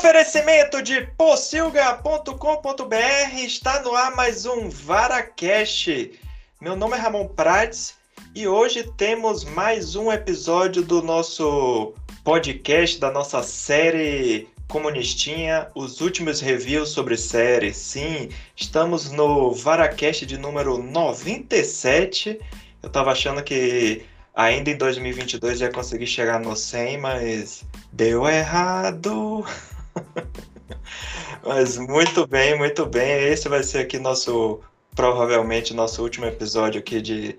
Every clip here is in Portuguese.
Oferecimento de pocilga.com.br está no ar mais um VaraCast. Meu nome é Ramon Prates e hoje temos mais um episódio do nosso podcast, da nossa série Comunistinha, os últimos reviews sobre séries. Sim, estamos no VaraCast de número 97. Eu tava achando que ainda em 2022 ia conseguir chegar no 100, mas deu errado. Mas muito bem, muito bem. Esse vai ser aqui nosso, provavelmente, nosso último episódio aqui de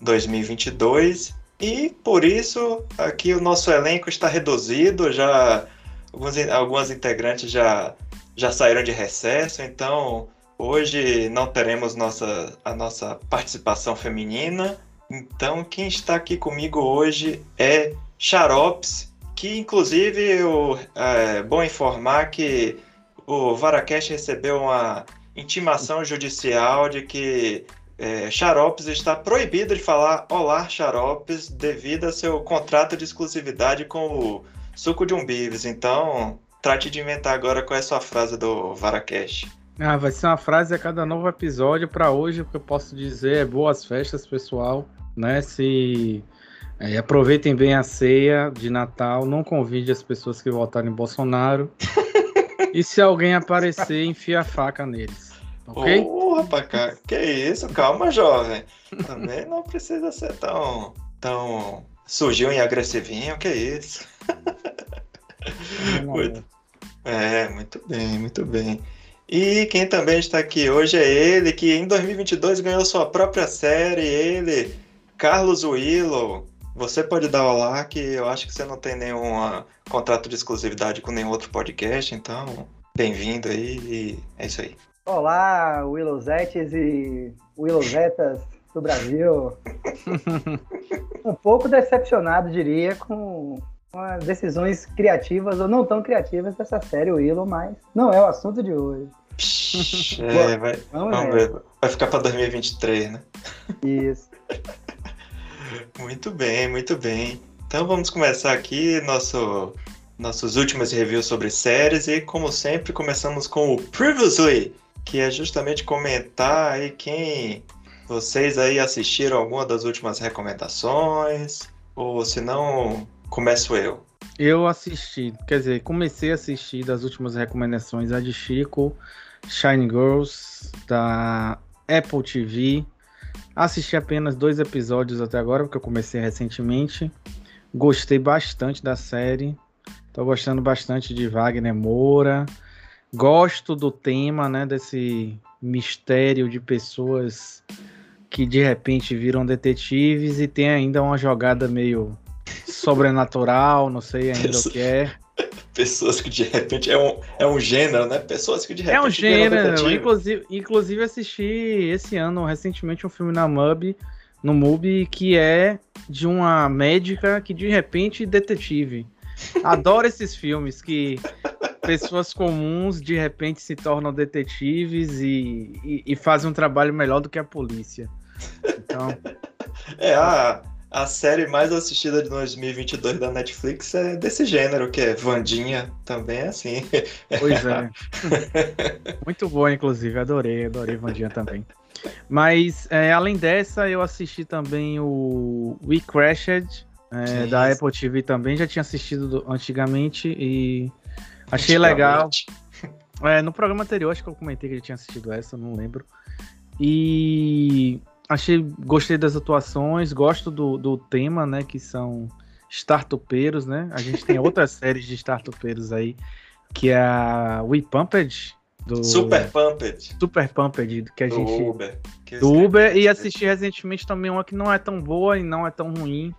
2022. E por isso, aqui o nosso elenco está reduzido, já alguns, algumas integrantes já, já saíram de recesso, então hoje não teremos nossa, a nossa participação feminina. Então quem está aqui comigo hoje é Xaropes, que inclusive eu, é bom informar que o Varacast recebeu uma intimação judicial de que é, Xaropes está proibido de falar Olá Xaropes devido a seu contrato de exclusividade com o Suco de Umbives. Então, trate de inventar agora qual é a sua frase do Varacast. Ah, vai ser uma frase a cada novo episódio. Para hoje, o que eu posso dizer é boas festas, pessoal. Né? Se é, aproveitem bem a ceia de Natal, não convide as pessoas que votaram em Bolsonaro. e se alguém aparecer, enfia a faca neles. Ok? Porra, rapaz, que isso? Calma, jovem. Também não precisa ser tão, tão sujinho e agressivinho, que isso? muito, é, muito bem, muito bem. E quem também está aqui hoje é ele, que em 2022 ganhou sua própria série, ele, Carlos Willow. Você pode dar olá, que eu acho que você não tem nenhum contrato de exclusividade com nenhum outro podcast, então bem-vindo aí e é isso aí. Olá, Willowzetes e Willowzetas do Brasil. um pouco decepcionado, diria, com, com as decisões criativas ou não tão criativas dessa série Willow, mas não é o assunto de hoje. É, vai, vamos, vamos ver. Vai ficar para 2023, né? Isso. Muito bem, muito bem. Então vamos começar aqui nosso, nossos últimos reviews sobre séries e, como sempre, começamos com o Previously, que é justamente comentar aí quem vocês aí assistiram alguma das últimas recomendações, ou se não, começo eu. Eu assisti, quer dizer, comecei a assistir das últimas recomendações a de Chico, Shine Girls, da Apple TV, Assisti apenas dois episódios até agora, porque eu comecei recentemente. Gostei bastante da série. Tô gostando bastante de Wagner Moura. Gosto do tema, né, desse mistério de pessoas que de repente viram detetives e tem ainda uma jogada meio sobrenatural, não sei ainda o que é. Pessoas que de repente é um, é um gênero, né? Pessoas que de repente. É um gênero. Inclusive, inclusive assisti esse ano recentemente um filme na MUBI, no MUBI, que é de uma médica que de repente detetive. Adoro esses filmes que pessoas comuns de repente se tornam detetives e, e, e fazem um trabalho melhor do que a polícia. Então. É, a, a série mais assistida de 2022 da Netflix é desse gênero, que é Vandinha, também é assim. Pois é. Muito boa, inclusive, adorei, adorei Vandinha também. Mas, é, além dessa, eu assisti também o We Crashed, é, da Apple TV também, já tinha assistido antigamente e achei legal. É, no programa anterior, acho que eu comentei que ele tinha assistido essa, não lembro. E achei, gostei das atuações, gosto do, do tema, né? Que são startupeiros, né? A gente tem outras séries de startupeiros aí, que é a We Pumped. Do, Super Pumped. Super Pumped, que a do gente. Uber. do Uber. E assisti recentemente também uma que não é tão boa e não é tão ruim,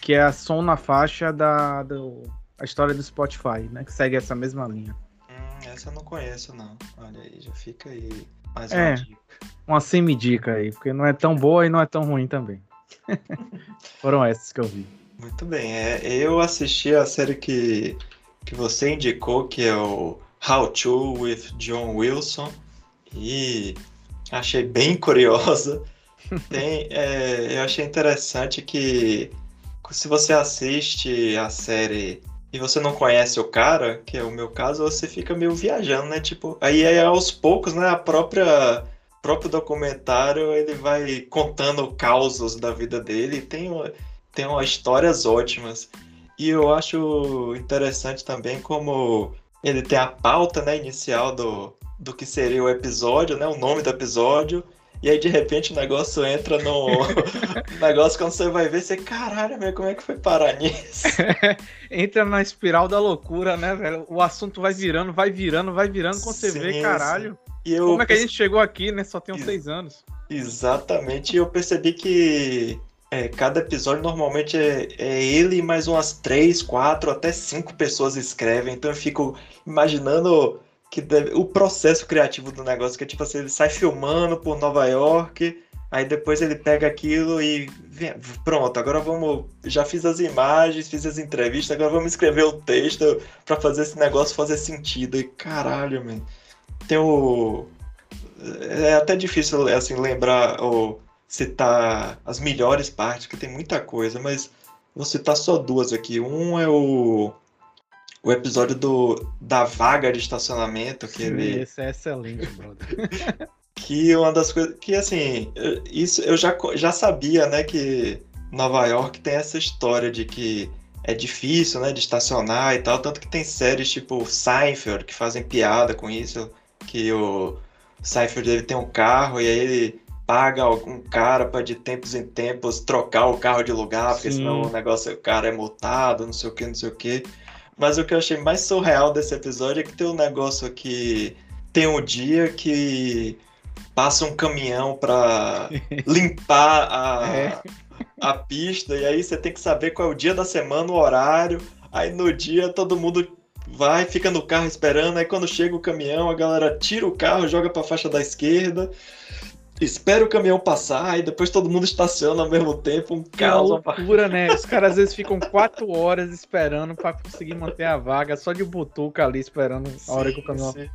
que é a Som na Faixa da. Do, a história do Spotify, né? Que segue essa mesma linha. Hum, essa eu não conheço, não. Olha aí, já fica aí mais uma é. dica uma semi-dica aí, porque não é tão boa e não é tão ruim também. Foram essas que eu vi. Muito bem, é, eu assisti a série que, que você indicou, que é o How To with John Wilson, e achei bem curiosa. Tem, é, eu achei interessante que se você assiste a série e você não conhece o cara, que é o meu caso, você fica meio viajando, né? Tipo, aí, aí aos poucos, né, a própria próprio documentário ele vai contando causos da vida dele, tem tem umas histórias ótimas. E eu acho interessante também como ele tem a pauta, né, inicial do, do que seria o episódio, né, o nome do episódio, e aí, de repente, o negócio entra no. negócio quando você vai ver, você, caralho, meu, como é que foi parar nisso? entra na espiral da loucura, né, velho? O assunto vai virando, vai virando, vai virando, quando você sim, vê, caralho. Eu... Como é que a gente chegou aqui, né? Só tem uns Ex seis anos. Exatamente, e eu percebi que é, cada episódio normalmente é, é, ele e mais umas três, quatro, até cinco pessoas escrevem. Então eu fico imaginando que deve, o processo criativo do negócio, que é tipo assim, ele sai filmando por Nova York, aí depois ele pega aquilo e vem, pronto, agora vamos, já fiz as imagens, fiz as entrevistas, agora vamos escrever o texto para fazer esse negócio fazer sentido. E caralho, man, tem o é até difícil assim lembrar ou citar as melhores partes, porque tem muita coisa, mas vou citar só duas aqui. Um é o o episódio do, da vaga de estacionamento que Sim, ele. Esse é excelente, brother. que uma das coisas. Que assim, isso eu já, já sabia, né, que Nova York tem essa história de que é difícil, né, de estacionar e tal. Tanto que tem séries tipo Seinfeld que fazem piada com isso. Que o Seinfeld ele tem um carro e aí ele paga algum cara para de tempos em tempos trocar o carro de lugar, porque Sim. senão o negócio, o cara é multado, não sei o que, não sei o que. Mas o que eu achei mais surreal desse episódio é que tem um negócio que tem um dia que passa um caminhão para limpar a, é. a pista, e aí você tem que saber qual é o dia da semana, o horário. Aí no dia todo mundo vai, fica no carro esperando, aí quando chega o caminhão, a galera tira o carro, joga para a faixa da esquerda espera o caminhão passar e depois todo mundo estaciona ao mesmo tempo. Um caos. loucura, né? Os caras às vezes ficam quatro horas esperando para conseguir manter a vaga, só de butuca ali esperando a hora que o caminhão. Sim.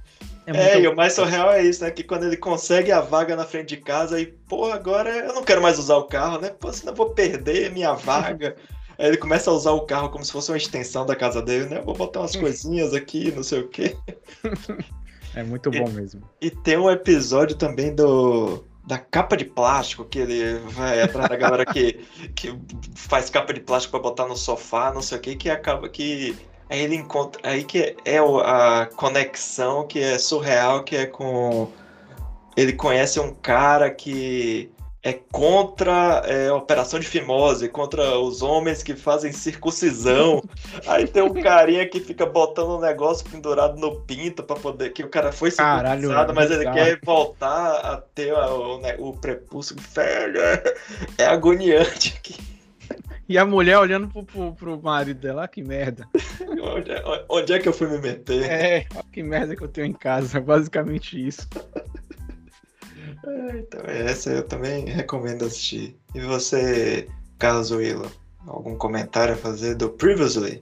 É, é e o mais surreal é isso, né? Que quando ele consegue a vaga na frente de casa e, pô, agora eu não quero mais usar o carro, né? Pô, senão eu vou perder minha vaga. Aí ele começa a usar o carro como se fosse uma extensão da casa dele, né? Vou botar umas coisinhas aqui, não sei o quê. É muito bom e, mesmo. E tem um episódio também do da capa de plástico, que ele vai atrás da galera que, que faz capa de plástico para botar no sofá, não sei o que, que acaba que aí ele encontra, aí que é a conexão que é surreal, que é com ele conhece um cara que é contra é, a operação de fimose, contra os homens que fazem circuncisão. Aí tem um carinha que fica botando um negócio pendurado no pinto para poder. Que o cara foi circuncisado, Caralho, mas ele quer voltar a ter o, né, o prepúcio. Velho, é, é agoniante aqui. E a mulher olhando pro, pro, pro marido dela, ah, que merda. onde, é, onde é que eu fui me meter? É, que merda que eu tenho em casa, basicamente isso. É, então, essa eu também recomendo assistir. E você, Carlos Willow, algum comentário a fazer do Previously?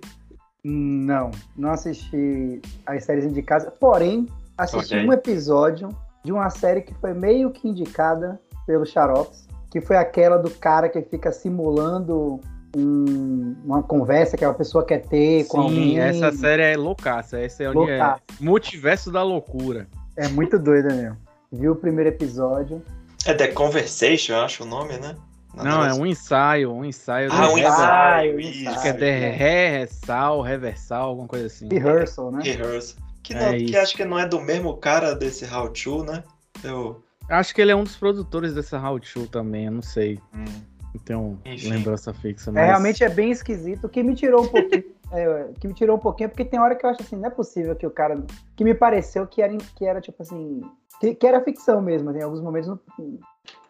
Não, não assisti as séries indicadas, porém, assisti okay. um episódio de uma série que foi meio que indicada pelo Xarops, que foi aquela do cara que fica simulando um, uma conversa que a pessoa quer ter Sim, com alguém. essa série é loucaça, essa é, é multiverso da loucura. É muito doida mesmo viu o primeiro episódio. É The Conversation, eu acho o nome, né? Na não, é um ensaio, um ensaio. Ah, um ensaio, isso. Acho que é The Rehearsal, Reversal, alguma coisa assim. Rehearsal, né? Rehearsal. Que, não, é que acho que não é do mesmo cara desse How To, né? Eu... Acho que ele é um dos produtores dessa How To também, eu não sei. Hum. Não tenho Enfim. lembrança fixa. É, mas... É, realmente é bem esquisito. O que me tirou um pouquinho. é, que me tirou um pouquinho, porque tem hora que eu acho assim, não é possível que o cara. Que me pareceu que era, que era tipo assim. Que, que era ficção mesmo, tem alguns momentos no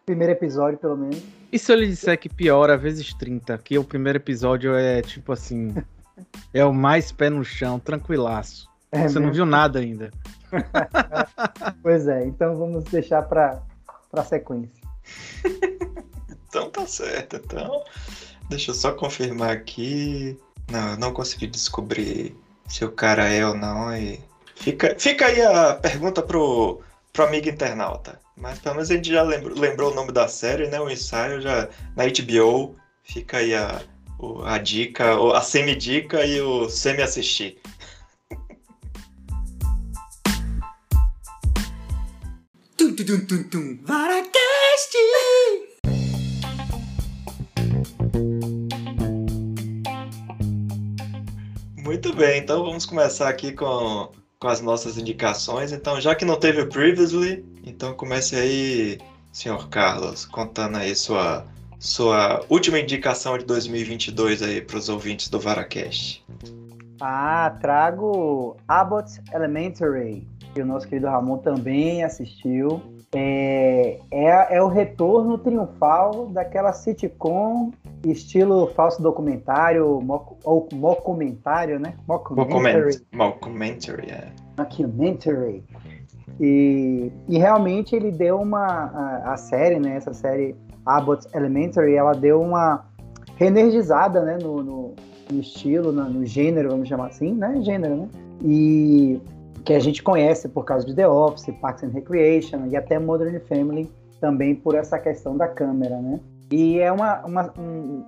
primeiro episódio, pelo menos. E se eu lhe disser que piora vezes 30? Que o primeiro episódio é tipo assim. é o mais pé no chão, tranquilaço. É Você mesmo? não viu nada ainda. pois é, então vamos deixar para pra sequência. então tá certo, então. Deixa eu só confirmar aqui. Não, eu não consegui descobrir se o cara é ou não. E fica, fica aí a pergunta pro, pro amigo internauta. Mas pelo menos a gente já lembrou, lembrou o nome da série, né? O ensaio já na HBO. Fica aí a, a dica, a semi-dica e o semi-assistir. tum, tum, tum, tum, Varacast! Muito bem, então vamos começar aqui com, com as nossas indicações. Então, já que não teve o Previously, então comece aí, senhor Carlos, contando aí sua, sua última indicação de 2022 aí para os ouvintes do Varacast. Ah, trago Abbott Elementary, que o nosso querido Ramon também assistiu. É, é, é, o retorno triunfal daquela sitcom estilo falso documentário ou mockumentário, né? Mockumentary. Mockumentary, é. Mockumentary. E, e realmente ele deu uma... A, a série, né? Essa série Abbott Elementary, ela deu uma reenergizada, né? No, no, no estilo, no, no gênero, vamos chamar assim, né? Gênero, né? E que a gente conhece por causa de The Office, Parks and Recreation e até Modern Family também por essa questão da câmera, né? E é uma, uma,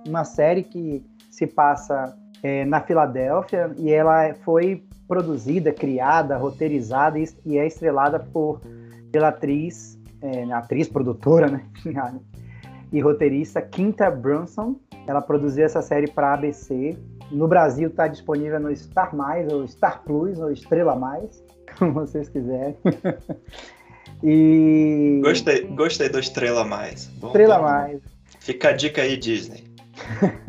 uma série que se passa é, na Filadélfia e ela foi produzida, criada, roteirizada e, e é estrelada por pela atriz, é, atriz produtora, né? e roteirista Quinta Brunson. Ela produziu essa série para ABC. No Brasil está disponível no Star Mais, ou Star Plus, ou Estrela Mais como vocês quiserem. e. Gostei, gostei do Estrela Mais. Bom, Estrela bom. Mais. Fica a dica aí, Disney.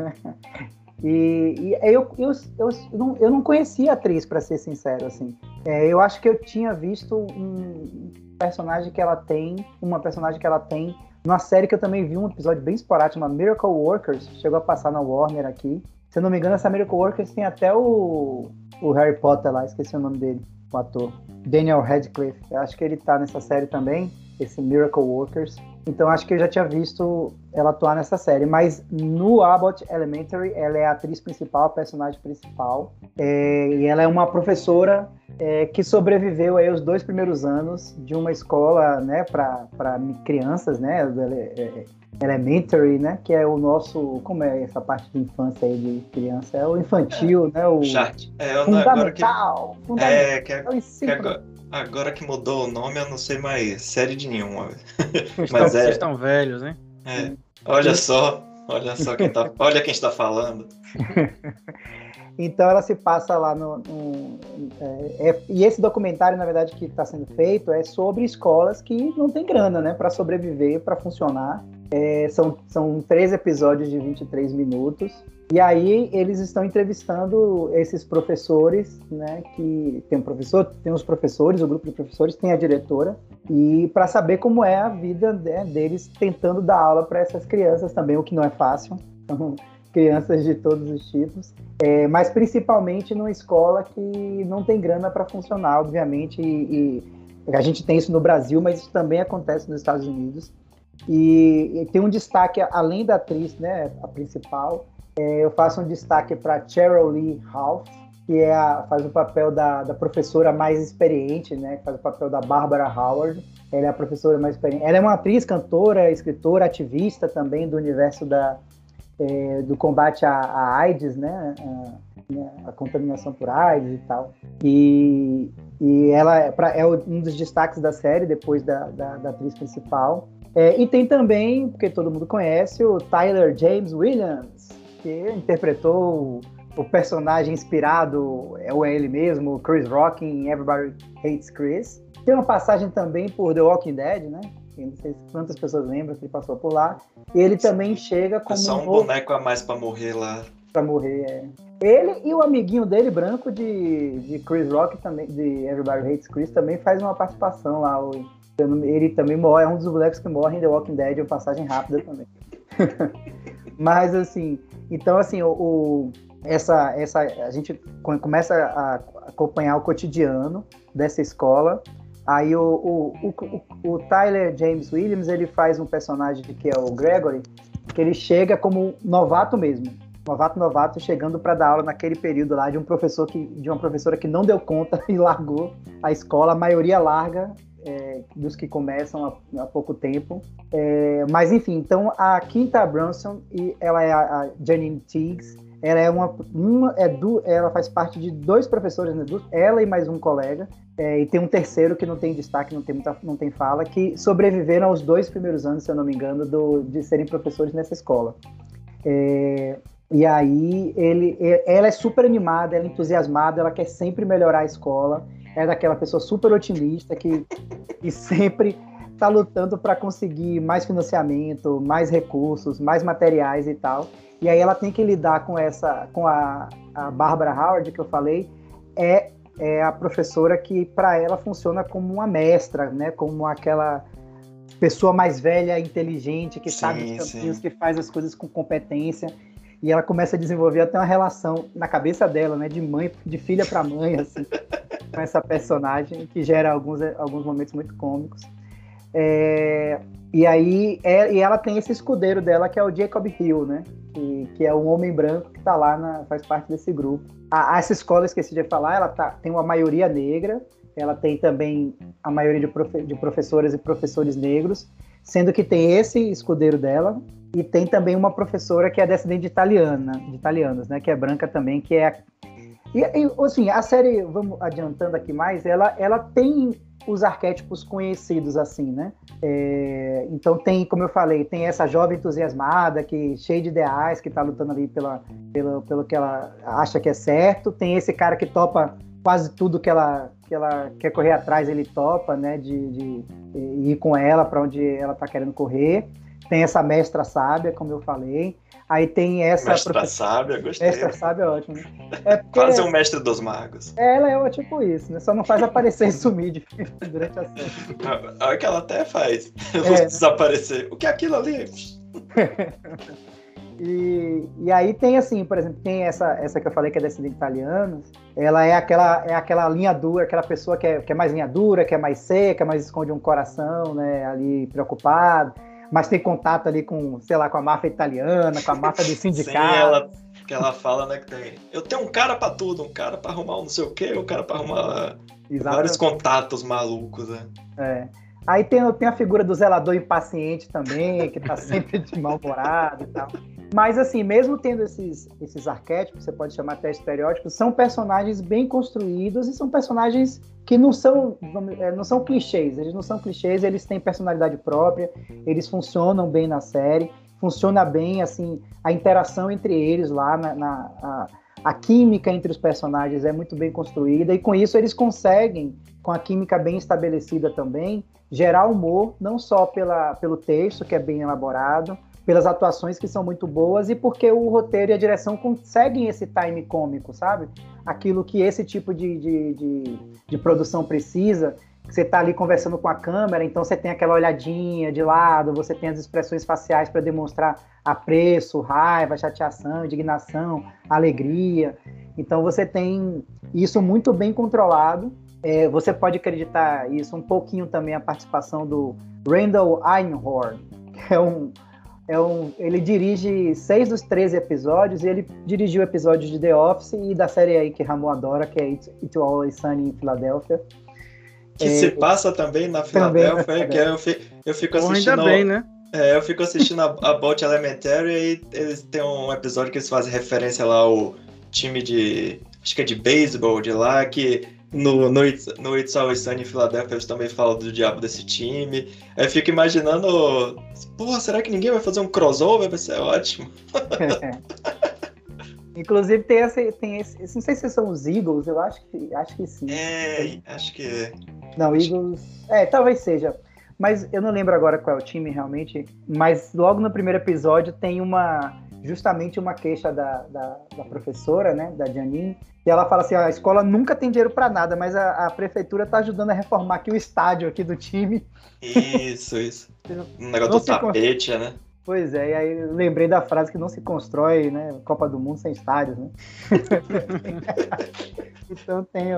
e, e eu, eu, eu, eu, não, eu não conhecia a atriz, para ser sincero, assim. É, eu acho que eu tinha visto um personagem que ela tem, uma personagem que ela tem numa série que eu também vi um episódio bem esporádico, uma Miracle Workers, chegou a passar na Warner aqui. Se eu não me engano, essa Miracle Workers tem até o, o Harry Potter lá, esqueci o nome dele o ator Daniel Radcliffe. Eu acho que ele tá nessa série também, esse Miracle Workers. Então acho que eu já tinha visto ela atuar nessa série. Mas no Abbott Elementary, ela é a atriz principal, a personagem principal. É, e ela é uma professora é, que sobreviveu aí os dois primeiros anos de uma escola né, para crianças, né? É, elementary, né? Que é o nosso. Como é essa parte de infância aí de criança? É o infantil, é, né? O chat. É, fundamental. Que, fundamental. É, que, é, que agora, agora, que mudou o nome, eu não sei mais série de nenhuma. Mas é, vocês estão velhos, hein? É. Olha só, olha só quem tá. olha quem está falando. Então ela se passa lá no. no é, é, e esse documentário, na verdade, que está sendo feito é sobre escolas que não têm grana, né, para sobreviver, para funcionar. É, são, são três episódios de 23 minutos. E aí eles estão entrevistando esses professores, né? Que tem um professor, tem os professores, o grupo de professores, tem a diretora, e para saber como é a vida né, deles tentando dar aula para essas crianças também, o que não é fácil. Então, crianças de todos os tipos, é, mas principalmente numa escola que não tem grana para funcionar, obviamente, e, e, a gente tem isso no Brasil, mas isso também acontece nos Estados Unidos. E, e tem um destaque, além da atriz, né, a principal, eu faço um destaque para Cheryl Lee Ralph, que é a, faz o papel da, da, professora mais experiente, né, faz o papel da Barbara Howard. Ela é a professora mais experiente. Ela é uma atriz, cantora, escritora, ativista também do universo da, é, do combate à, à AIDS, né, a, né, a, contaminação por AIDS e tal. E, e ela é, pra, é um dos destaques da série, depois da, da, da atriz principal. É, e tem também, porque todo mundo conhece, o Tyler James Williams, que interpretou o personagem inspirado, é o ele mesmo, Chris Rock em Everybody Hates Chris. Tem uma passagem também por The Walking Dead, né? não sei quantas pessoas lembram que ele passou por lá. E ele também chega como. É só um, um boneco a mais para morrer lá. Para morrer, é. Ele e o amiguinho dele, branco, de, de Chris Rock, também, de Everybody Hates Chris, também faz uma participação lá. Ele também morre, é um dos bonecos que morre em The Walking Dead, uma passagem rápida também. Mas assim, então assim, o, o, essa, essa, a gente começa a acompanhar o cotidiano dessa escola. Aí o, o, o, o, Tyler James Williams ele faz um personagem que é o Gregory, que ele chega como novato mesmo, novato novato chegando para dar aula naquele período lá de um professor que de uma professora que não deu conta e largou a escola, a maioria larga é, dos que começam há, há pouco tempo. É, mas enfim, então a Quinta Brunson, e ela é a, a Janine Tiggs, ela é uma, uma é do, ela faz parte de dois professores, né, ela e mais um colega, é, e tem um terceiro que não tem destaque, não tem muita, não tem fala, que sobreviveram aos dois primeiros anos, se eu não me engano, do, de serem professores nessa escola. É, e aí ele, ela é super animada, ela é entusiasmada, ela quer sempre melhorar a escola, é daquela pessoa super otimista que, que sempre está lutando para conseguir mais financiamento, mais recursos, mais materiais e tal. E aí ela tem que lidar com essa, com a, a Barbara Howard que eu falei, é, é a professora que para ela funciona como uma mestra, né? Como aquela pessoa mais velha, inteligente, que sim, sabe os caminhos, que faz as coisas com competência. E ela começa a desenvolver até uma relação na cabeça dela, né? De mãe, de filha para mãe, assim, com essa personagem que gera alguns, alguns momentos muito cômicos. É, e aí, é, e ela tem esse escudeiro dela, que é o Jacob Hill, né? Que, que é um homem branco que tá lá, na, faz parte desse grupo. A, essa escola, esqueci de falar, ela tá, tem uma maioria negra, ela tem também a maioria de, profe, de professoras e professores negros, sendo que tem esse escudeiro dela, e tem também uma professora que é descendente de italiana, de italianos, né? Que é branca também, que é e, e assim, a série, vamos adiantando aqui mais, ela, ela tem os arquétipos conhecidos assim, né? É, então tem, como eu falei, tem essa jovem entusiasmada que cheia de ideais, que está lutando ali pela, pela, pelo que ela acha que é certo. Tem esse cara que topa quase tudo que ela, que ela quer correr atrás, ele topa, né? De, de, de ir com ela para onde ela está querendo correr. Tem essa mestra sábia, como eu falei. Aí tem essa. Mestra profe... sábia, gostei. Mestra sábia é ótimo. É porque... Quase um mestre dos magos. Ela é tipo isso, né? Só não faz aparecer e sumir durante a série. Olha que ela até faz. É. Desaparecer. O que é aquilo ali? E, e aí tem assim, por exemplo, tem essa, essa que eu falei que é descendente italianos, ela é aquela, é aquela linha dura, aquela pessoa que é, que é mais linha dura, que é mais seca, mais esconde um coração, né, ali preocupado mas tem contato ali com, sei lá, com a máfia italiana, com a máfia do sindicato. Sim, ela, que ela fala, né, que tem. Eu tenho um cara para tudo, um cara para arrumar um não sei o quê, um cara para arrumar Exatamente. vários contatos malucos, né? É. Aí tem, tem a figura do zelador impaciente também, que tá sempre de mal-humorado e tal. Mas, assim, mesmo tendo esses, esses arquétipos, você pode chamar até estereótipos, são personagens bem construídos e são personagens que não são, é, não são clichês. Eles não são clichês, eles têm personalidade própria, eles funcionam bem na série, funciona bem, assim, a interação entre eles lá, na, na a, a química entre os personagens é muito bem construída e com isso eles conseguem, com a química bem estabelecida também, gerar humor, não só pela, pelo texto, que é bem elaborado, pelas atuações que são muito boas e porque o roteiro e a direção conseguem esse time cômico, sabe? Aquilo que esse tipo de, de, de, de produção precisa. Você está ali conversando com a câmera, então você tem aquela olhadinha de lado, você tem as expressões faciais para demonstrar apreço, raiva, chateação, indignação, alegria. Então você tem isso muito bem controlado. É, você pode acreditar isso um pouquinho também a participação do Randall Einhorn, que é um, é um, ele dirige seis dos 13 episódios e ele dirigiu episódios de The Office e da série aí que Ramon adora, que é It's, It's Always Sunny em Filadélfia. Que é, se passa também na Filadélfia, também que eu fico, eu fico assistindo. Ainda bem, né? É, eu fico assistindo a, a Bolt Elementary e eles têm um episódio que eles fazem referência lá ao time de. Acho que é de beisebol de lá, que no, no, It's, no It's Always Sunny em Filadélfia eles também falam do diabo desse time. Aí eu fico imaginando, pô, será que ninguém vai fazer um crossover? Vai ser ótimo. Inclusive tem esse, tem esse, não sei se são os Eagles, eu acho que, acho que sim. É, acho que é. Não, Eagles, é, talvez seja. Mas eu não lembro agora qual é o time realmente. Mas logo no primeiro episódio tem uma justamente uma queixa da, da, da professora, né, da Janine, e ela fala assim, a escola nunca tem dinheiro para nada, mas a, a prefeitura está ajudando a reformar aqui o estádio aqui do time. Isso, isso. Um negócio do tapete, né? Pois é, e aí lembrei da frase que não se constrói, né, Copa do Mundo sem estádios, né? então tem,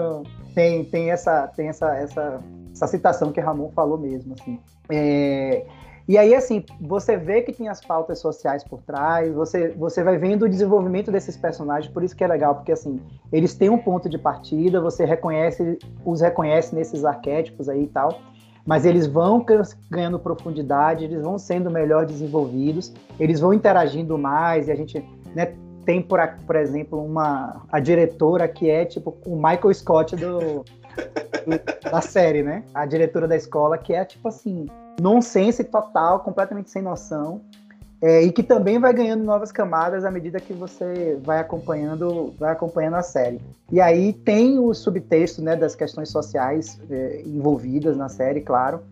tem, tem, essa, tem essa, essa, essa citação que Ramon falou mesmo, assim. É, e aí, assim, você vê que tem as pautas sociais por trás, você, você vai vendo o desenvolvimento desses personagens, por isso que é legal, porque, assim, eles têm um ponto de partida, você reconhece, os reconhece nesses arquétipos aí e tal, mas eles vão ganhando profundidade, eles vão sendo melhor desenvolvidos, eles vão interagindo mais, e a gente né, tem, por, por exemplo, uma a diretora que é tipo o Michael Scott do, do, da série, né? A diretora da escola, que é tipo assim, nonsense total, completamente sem noção. É, e que também vai ganhando novas camadas à medida que você vai acompanhando, vai acompanhando a série. E aí tem o subtexto né, das questões sociais é, envolvidas na série, claro,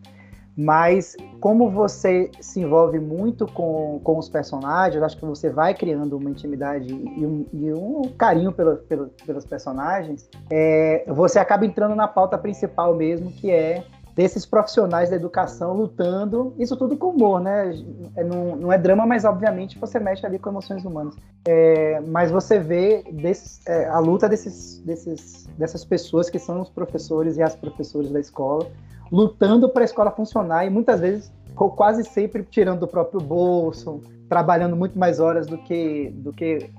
mas como você se envolve muito com, com os personagens, acho que você vai criando uma intimidade e um, e um carinho pelo, pelo, pelos personagens, é, você acaba entrando na pauta principal mesmo, que é desses profissionais da educação lutando, isso tudo com humor, né? É, não, não, é drama, mas obviamente você mexe ali com emoções humanas. É, mas você vê desse, é, a luta desses, desses, dessas pessoas que são os professores e as professoras da escola, lutando para a escola funcionar e muitas vezes, ou quase sempre, tirando do próprio bolso, trabalhando muito mais horas do que, do que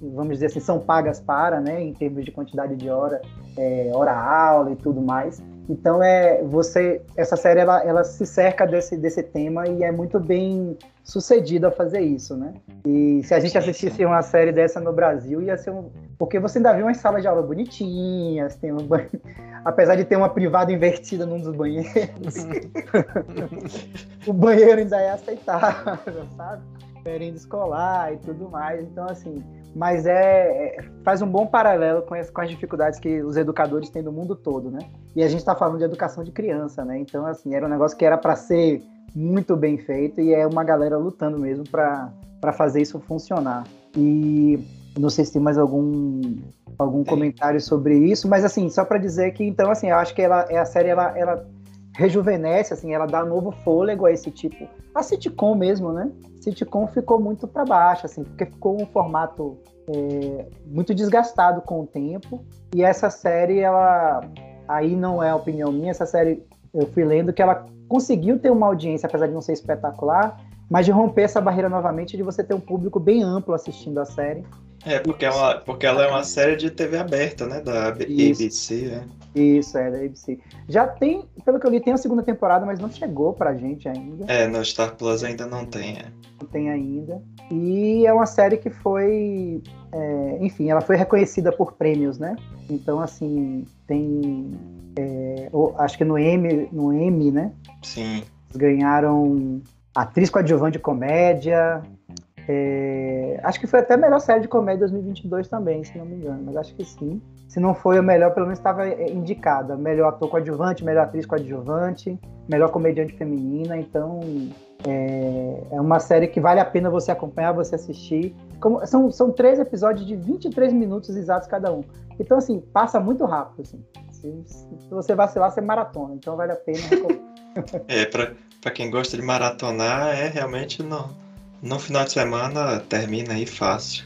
vamos dizer assim, são pagas para, né? Em termos de quantidade de hora, é, hora aula e tudo mais. Então é você essa série ela, ela se cerca desse, desse tema e é muito bem sucedida a fazer isso, né? E se a gente assistisse uma série dessa no Brasil ia ser um porque você ainda viu umas salas de aula bonitinhas, tem um banho... apesar de ter uma privada invertida num dos banheiros, o banheiro ainda é aceitável, sabe? Merenda escolar e tudo mais. Então assim, mas é, é, faz um bom paralelo com as, com as dificuldades que os educadores têm no mundo todo, né? E a gente está falando de educação de criança, né? Então, assim, era um negócio que era para ser muito bem feito e é uma galera lutando mesmo para fazer isso funcionar. E não sei se tem mais algum algum comentário sobre isso, mas assim, só para dizer que então assim, eu acho que ela é a série ela, ela rejuvenesce, assim, ela dá novo fôlego a esse tipo, a sitcom mesmo, né? Sitcom ficou muito para baixo, assim, porque ficou um formato é, muito desgastado com o tempo. E essa série, ela, aí não é opinião minha, essa série eu fui lendo que ela conseguiu ter uma audiência, apesar de não ser espetacular, mas de romper essa barreira novamente de você ter um público bem amplo assistindo a série. É, porque, é uma, porque ela é uma série de TV aberta, né? Da ABC, né? Isso, é, da ABC. Já tem, pelo que eu li, tem a segunda temporada, mas não chegou pra gente ainda. É, no Star Plus ainda não tem, é. Não tem ainda. E é uma série que foi. É, enfim, ela foi reconhecida por prêmios, né? Então, assim, tem. É, acho que no M, no M, né? Sim. Ganharam atriz coadjuvante de comédia, é, acho que foi até a melhor série de comédia de 2022 também, se não me engano, mas acho que sim. Se não foi a melhor, pelo menos estava é, indicada. Melhor ator coadjuvante, melhor atriz coadjuvante, melhor comediante feminina. Então, é, é, uma série que vale a pena você acompanhar, você assistir. Como, são, são três episódios de 23 minutos exatos cada um. Então, assim, passa muito rápido. Assim. Se, se você vacilar, você maratona. Então, vale a pena. é, para quem gosta de maratonar, é realmente não no final de semana termina aí fácil.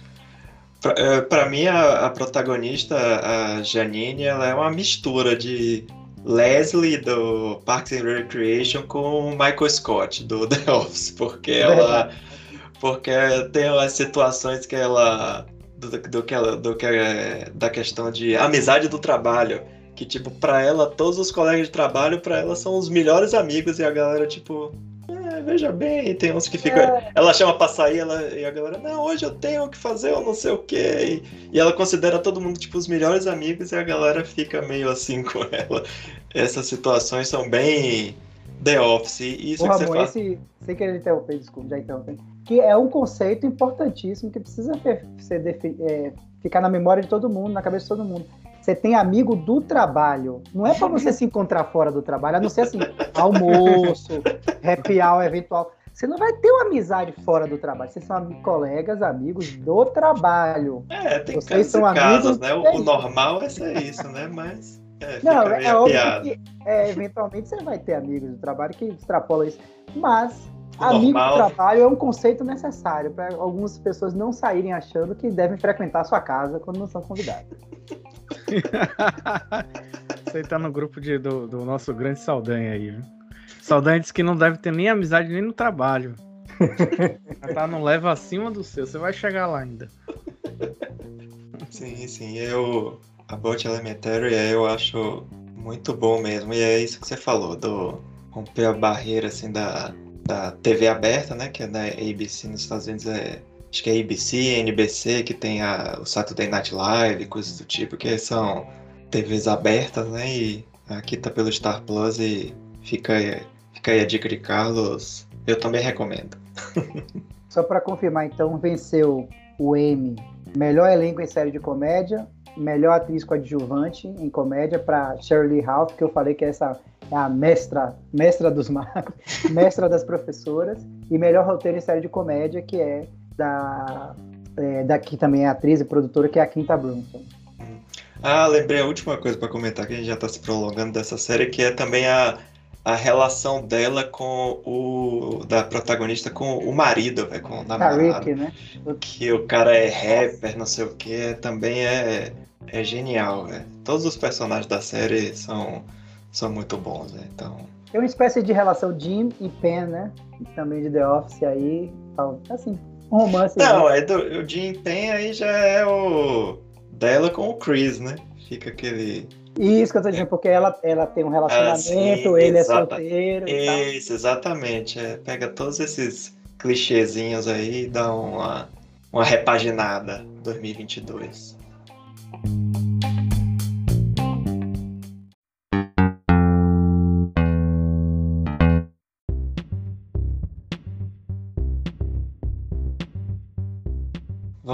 Para é, mim, a, a, protagonista, a Janine, ela é uma mistura de Leslie do Parks and Recreation com Michael Scott do The Office, porque ela, porque tem as situações que ela do, do que ela, do que é, da questão de amizade do trabalho, que tipo para ela todos os colegas de trabalho para ela são os melhores amigos e a galera tipo veja bem, tem uns que ficam. É. Ela chama pra sair ela, e a galera, não, hoje eu tenho que fazer, eu não sei o quê. E, e, ela considera todo mundo, tipo, os melhores amigos e a galera fica meio assim com ela. Essas situações são bem The Office. Isso Ô, que Ramon, você faz... esse, sem querer interromper, desculpa, já interromper. Que é um conceito importantíssimo que precisa ter, ser, é, ficar na memória de todo mundo, na cabeça de todo mundo você tem amigo do trabalho. Não é para você se encontrar fora do trabalho, a não ser assim, almoço, happy hour eventual. Você não vai ter uma amizade fora do trabalho. Vocês são colegas, amigos do trabalho. É, tem Vocês são amigos, né? O, o normal é ser isso, né? Mas. É, não, é óbvio que é, eventualmente você vai ter amigos do trabalho que extrapolam isso. Mas o amigo normal... do trabalho é um conceito necessário para algumas pessoas não saírem achando que devem frequentar a sua casa quando não são convidados. Você tá no grupo de, do, do nosso grande Saldanha aí, viu? Saldanha disse que não deve ter nem amizade nem no trabalho. tá não leva acima do seu, você vai chegar lá ainda. Sim, sim, eu. A Bot Elementary eu acho muito bom mesmo. E é isso que você falou, do romper a barreira assim da, da TV aberta, né? Que é da ABC nos Estados Unidos é acho que é ABC, NBC, que tem a, o Saturday Night Live, coisas do tipo, que são TVs abertas, né? E aqui tá pelo Star Plus e fica fica aí a dica de Carlos. Eu também recomendo. Só para confirmar, então, venceu o M, melhor elenco em série de comédia, melhor atriz coadjuvante em comédia para Shirley Ralph, que eu falei que essa é a mestra, mestra dos magos, mestra das professoras, e melhor roteiro em série de comédia, que é da é, daqui também é atriz e produtora, que é a Quinta Brunson. Ah, lembrei a última coisa para comentar, que a gente já está se prolongando dessa série, que é também a, a relação dela com o. da protagonista com o marido, véio, com o namorado. Rick, né? Que o cara é rapper, não sei o que, também é, é genial, véio. Todos os personagens da série são, são muito bons, véio, então. É uma espécie de relação Jim e Pen, né? Também de The Office aí. Assim, um romance. Não, é do, o Jim Pen aí já é o. dela com o Chris, né? Fica aquele isso que eu tô dizendo, porque ela, ela tem um relacionamento, ah, ele é solteiro. Isso, exatamente. É, pega todos esses clichêzinhos aí e dá uma, uma repaginada 2022.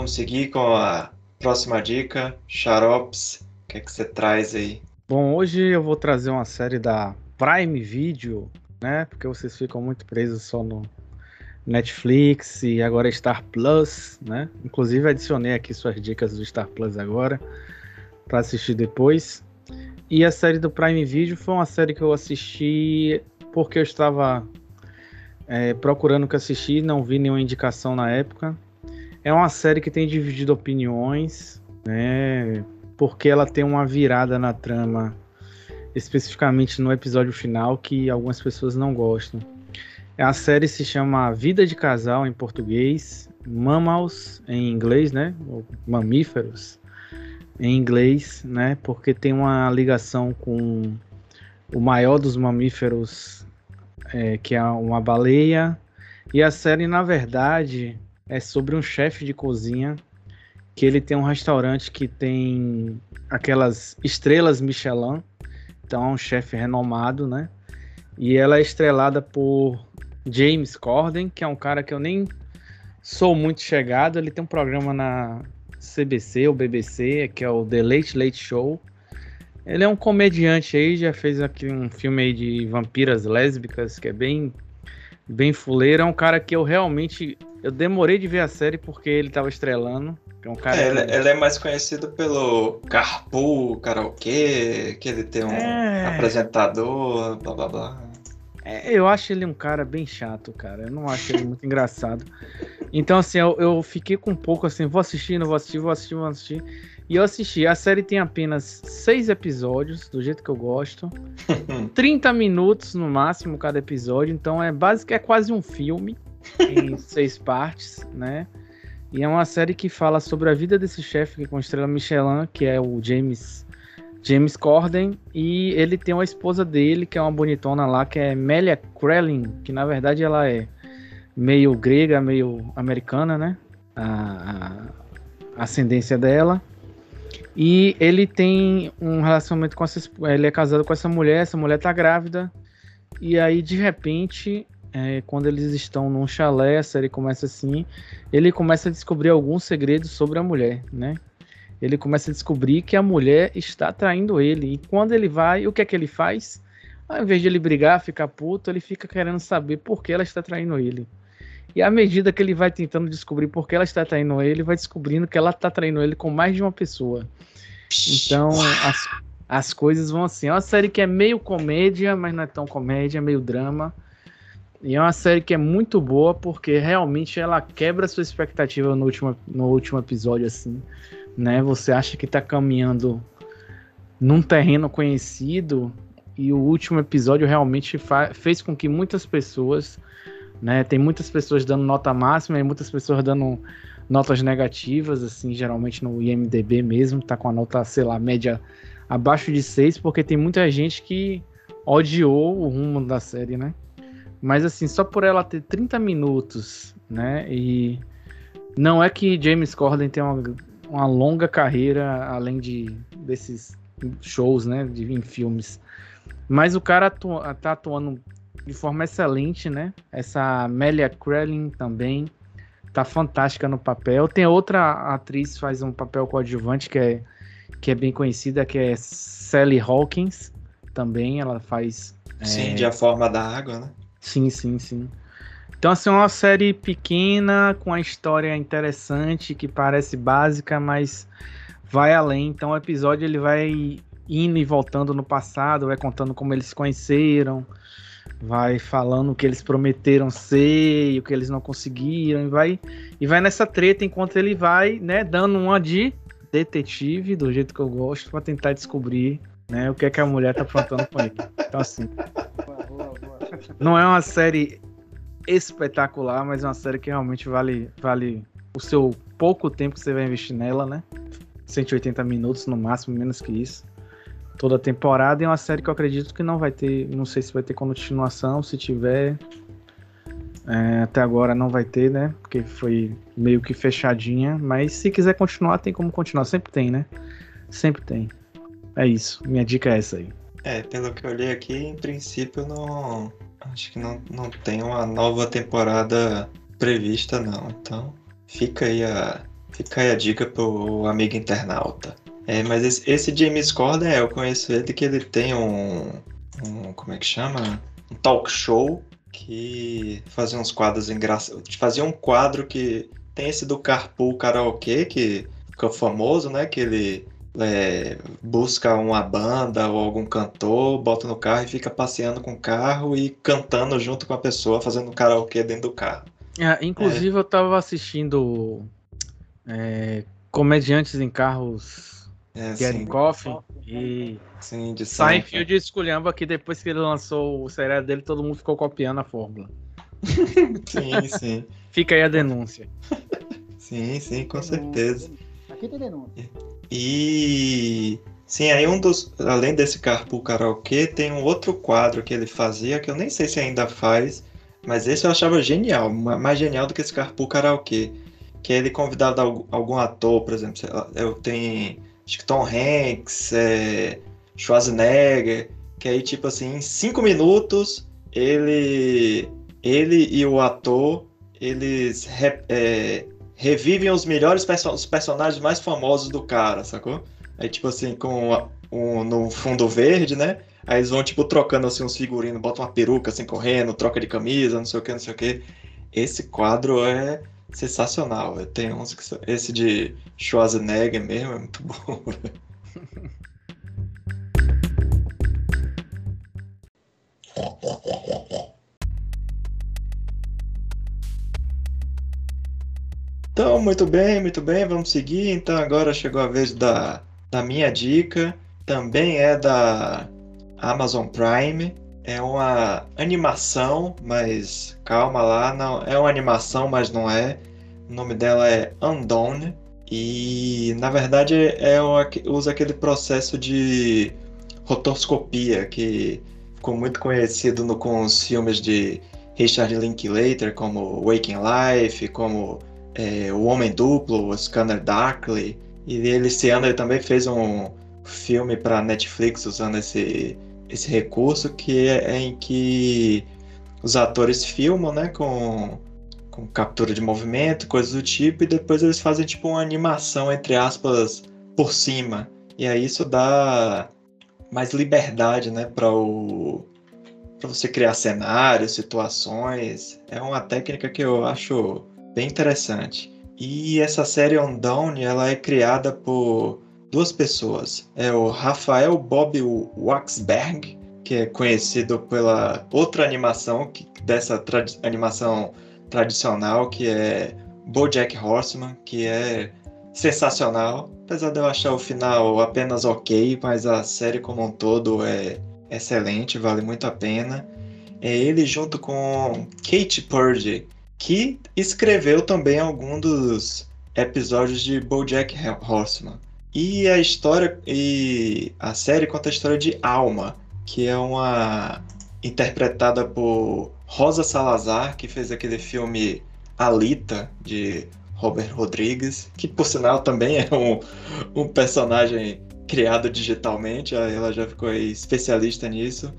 Vamos seguir com a próxima dica, xaropes o que, é que você traz aí? Bom, hoje eu vou trazer uma série da Prime Video, né? Porque vocês ficam muito presos só no Netflix e agora Star Plus, né? Inclusive adicionei aqui suas dicas do Star Plus agora para assistir depois. E a série do Prime Video foi uma série que eu assisti porque eu estava é, procurando o que assistir, não vi nenhuma indicação na época. É uma série que tem dividido opiniões, né? porque ela tem uma virada na trama, especificamente no episódio final, que algumas pessoas não gostam. A série se chama Vida de Casal em português, Mammals em inglês, né? Ou mamíferos em inglês, né? Porque tem uma ligação com o maior dos mamíferos, é, que é uma baleia. E a série, na verdade, é sobre um chefe de cozinha que ele tem um restaurante que tem aquelas estrelas Michelin, então é um chefe renomado, né? E ela é estrelada por James Corden, que é um cara que eu nem sou muito chegado. Ele tem um programa na CBC ou BBC, que é o The Late Late Show. Ele é um comediante aí, já fez aqui um filme aí de vampiras lésbicas, que é bem bem fuleiro. É um cara que eu realmente eu demorei de ver a série porque ele tava estrelando. É um cara é, que... ele, é mais conhecido pelo Carpool Karaokê, que ele tem um é... apresentador, blá blá blá. É, eu acho ele um cara bem chato, cara. Eu não acho ele muito engraçado. Então, assim, eu, eu, fiquei com um pouco assim, vou assistir, não vou assistir, vou assistir, vou assistir. E eu assisti. A série tem apenas seis episódios, do jeito que eu gosto. 30 minutos no máximo cada episódio. Então é básico, é quase um filme em seis partes, né? E é uma série que fala sobre a vida desse chefe com estrela Michelin, que é o James James Corden, e ele tem uma esposa dele, que é uma bonitona lá, que é Melia Krellin, que na verdade ela é meio grega, meio americana, né? A, a ascendência dela. E ele tem um relacionamento com essa. Ele é casado com essa mulher, essa mulher tá grávida. E aí, de repente, é, quando eles estão num chalé, a série começa assim, ele começa a descobrir alguns segredos sobre a mulher, né? Ele começa a descobrir que a mulher está traindo ele. E quando ele vai, o que é que ele faz? Ao invés de ele brigar, ficar puto, ele fica querendo saber por que ela está traindo ele. E à medida que ele vai tentando descobrir por que ela está traindo ele, vai descobrindo que ela está traindo ele com mais de uma pessoa. Então, as, as coisas vão assim. É uma série que é meio comédia, mas não é tão comédia, é meio drama. E é uma série que é muito boa porque realmente ela quebra sua expectativa no último, no último episódio, assim. Né? Você acha que tá caminhando num terreno conhecido e o último episódio realmente fez com que muitas pessoas, né? Tem muitas pessoas dando nota máxima e muitas pessoas dando notas negativas, assim, geralmente no IMDB mesmo, tá com a nota, sei lá, média abaixo de 6, porque tem muita gente que odiou o rumo da série, né? Mas assim, só por ela ter 30 minutos, né? E não é que James Corden tem uma, uma longa carreira além de desses shows, né? De, em filmes. Mas o cara atua, tá atuando de forma excelente, né? Essa Amelia Krellin também tá fantástica no papel. Tem outra atriz que faz um papel coadjuvante que é, que é bem conhecida, que é Sally Hawkins. Também ela faz. Sim, é... de A Forma da Água, né? Sim, sim, sim. Então, assim, uma série pequena, com uma história interessante, que parece básica, mas vai além. Então, o episódio ele vai indo e voltando no passado, vai contando como eles se conheceram, vai falando o que eles prometeram ser e o que eles não conseguiram, e vai, e vai nessa treta enquanto ele vai, né, dando uma de detetive, do jeito que eu gosto, para tentar descobrir, né, o que é que a mulher tá aprontando com ele. Então, assim, não é uma série espetacular, mas é uma série que realmente vale, vale o seu pouco tempo que você vai investir nela, né? 180 minutos no máximo, menos que isso toda a temporada. E é uma série que eu acredito que não vai ter. Não sei se vai ter continuação. Se tiver. É, até agora não vai ter, né? Porque foi meio que fechadinha. Mas se quiser continuar, tem como continuar. Sempre tem, né? Sempre tem. É isso. Minha dica é essa aí. É, pelo que eu olhei aqui, em princípio não. Acho que não, não tem uma nova temporada prevista, não. Então, fica aí a, fica aí a dica pro amigo internauta. É, mas esse, esse, James Corden, eu conheço ele que ele tem um, um, como é que chama? Um talk show que fazia uns quadros engraçados. Fazia um quadro que tem esse do Carpool Karaokê, que ficou famoso, né? Que ele é, busca uma banda ou algum cantor, bota no carro e fica passeando com o carro e cantando junto com a pessoa, fazendo karaokê dentro do carro. É, inclusive, é. eu tava assistindo é, Comediantes em Carros é, Get Coffee e sim, de Seinfeld esculhamba que depois que ele lançou o seriado dele, todo mundo ficou copiando a fórmula. sim, sim. Fica aí a denúncia. Sim, sim, com certeza. Aqui tem denúncia. E sim, aí um dos. Além desse Carpool Karaokê, tem um outro quadro que ele fazia, que eu nem sei se ainda faz, mas esse eu achava genial, mais genial do que esse Carpool Karaokê. Que é ele convidava algum ator, por exemplo, eu tenho acho que Tom Hanks, é, Schwarzenegger, que aí, tipo assim, em cinco minutos, ele, ele e o ator, eles re, é, revivem os melhores perso os personagens mais famosos do cara, sacou? Aí, tipo assim, com um, no fundo verde, né? Aí eles vão, tipo, trocando, assim, uns figurinos, botam uma peruca, assim, correndo, troca de camisa, não sei o que, não sei o que. Esse quadro é sensacional. Tem uns que são... Esse de Schwarzenegger mesmo é muito bom. Então, muito bem, muito bem, vamos seguir. Então, agora chegou a vez da, da minha dica. Também é da Amazon Prime é uma animação, mas calma lá, não é uma animação, mas não é. O nome dela é Undone e na verdade é usa aquele processo de rotoscopia que ficou muito conhecido no, com os filmes de Richard Linklater, como Waking Life, como é, O Homem Duplo, o Scanner Darkly. E ele esse ano ele também fez um filme para Netflix usando esse esse recurso que é, é em que os atores filmam, né, com, com captura de movimento, coisas do tipo, e depois eles fazem tipo uma animação entre aspas por cima. E aí isso dá mais liberdade, né, para o para você criar cenários, situações. É uma técnica que eu acho bem interessante. E essa série On Down, ela é criada por duas pessoas. É o Rafael Bob Waxberg, que é conhecido pela outra animação que, dessa animação tradicional, que é BoJack Horseman, que é sensacional. Apesar de eu achar o final apenas ok, mas a série como um todo é excelente, vale muito a pena. É ele junto com Kate Purdy, que escreveu também algum dos episódios de BoJack Horseman. E a história e a série conta a história de Alma, que é uma interpretada por Rosa Salazar, que fez aquele filme Alita de Robert Rodrigues, que por sinal também é um, um personagem criado digitalmente, ela já ficou especialista nisso.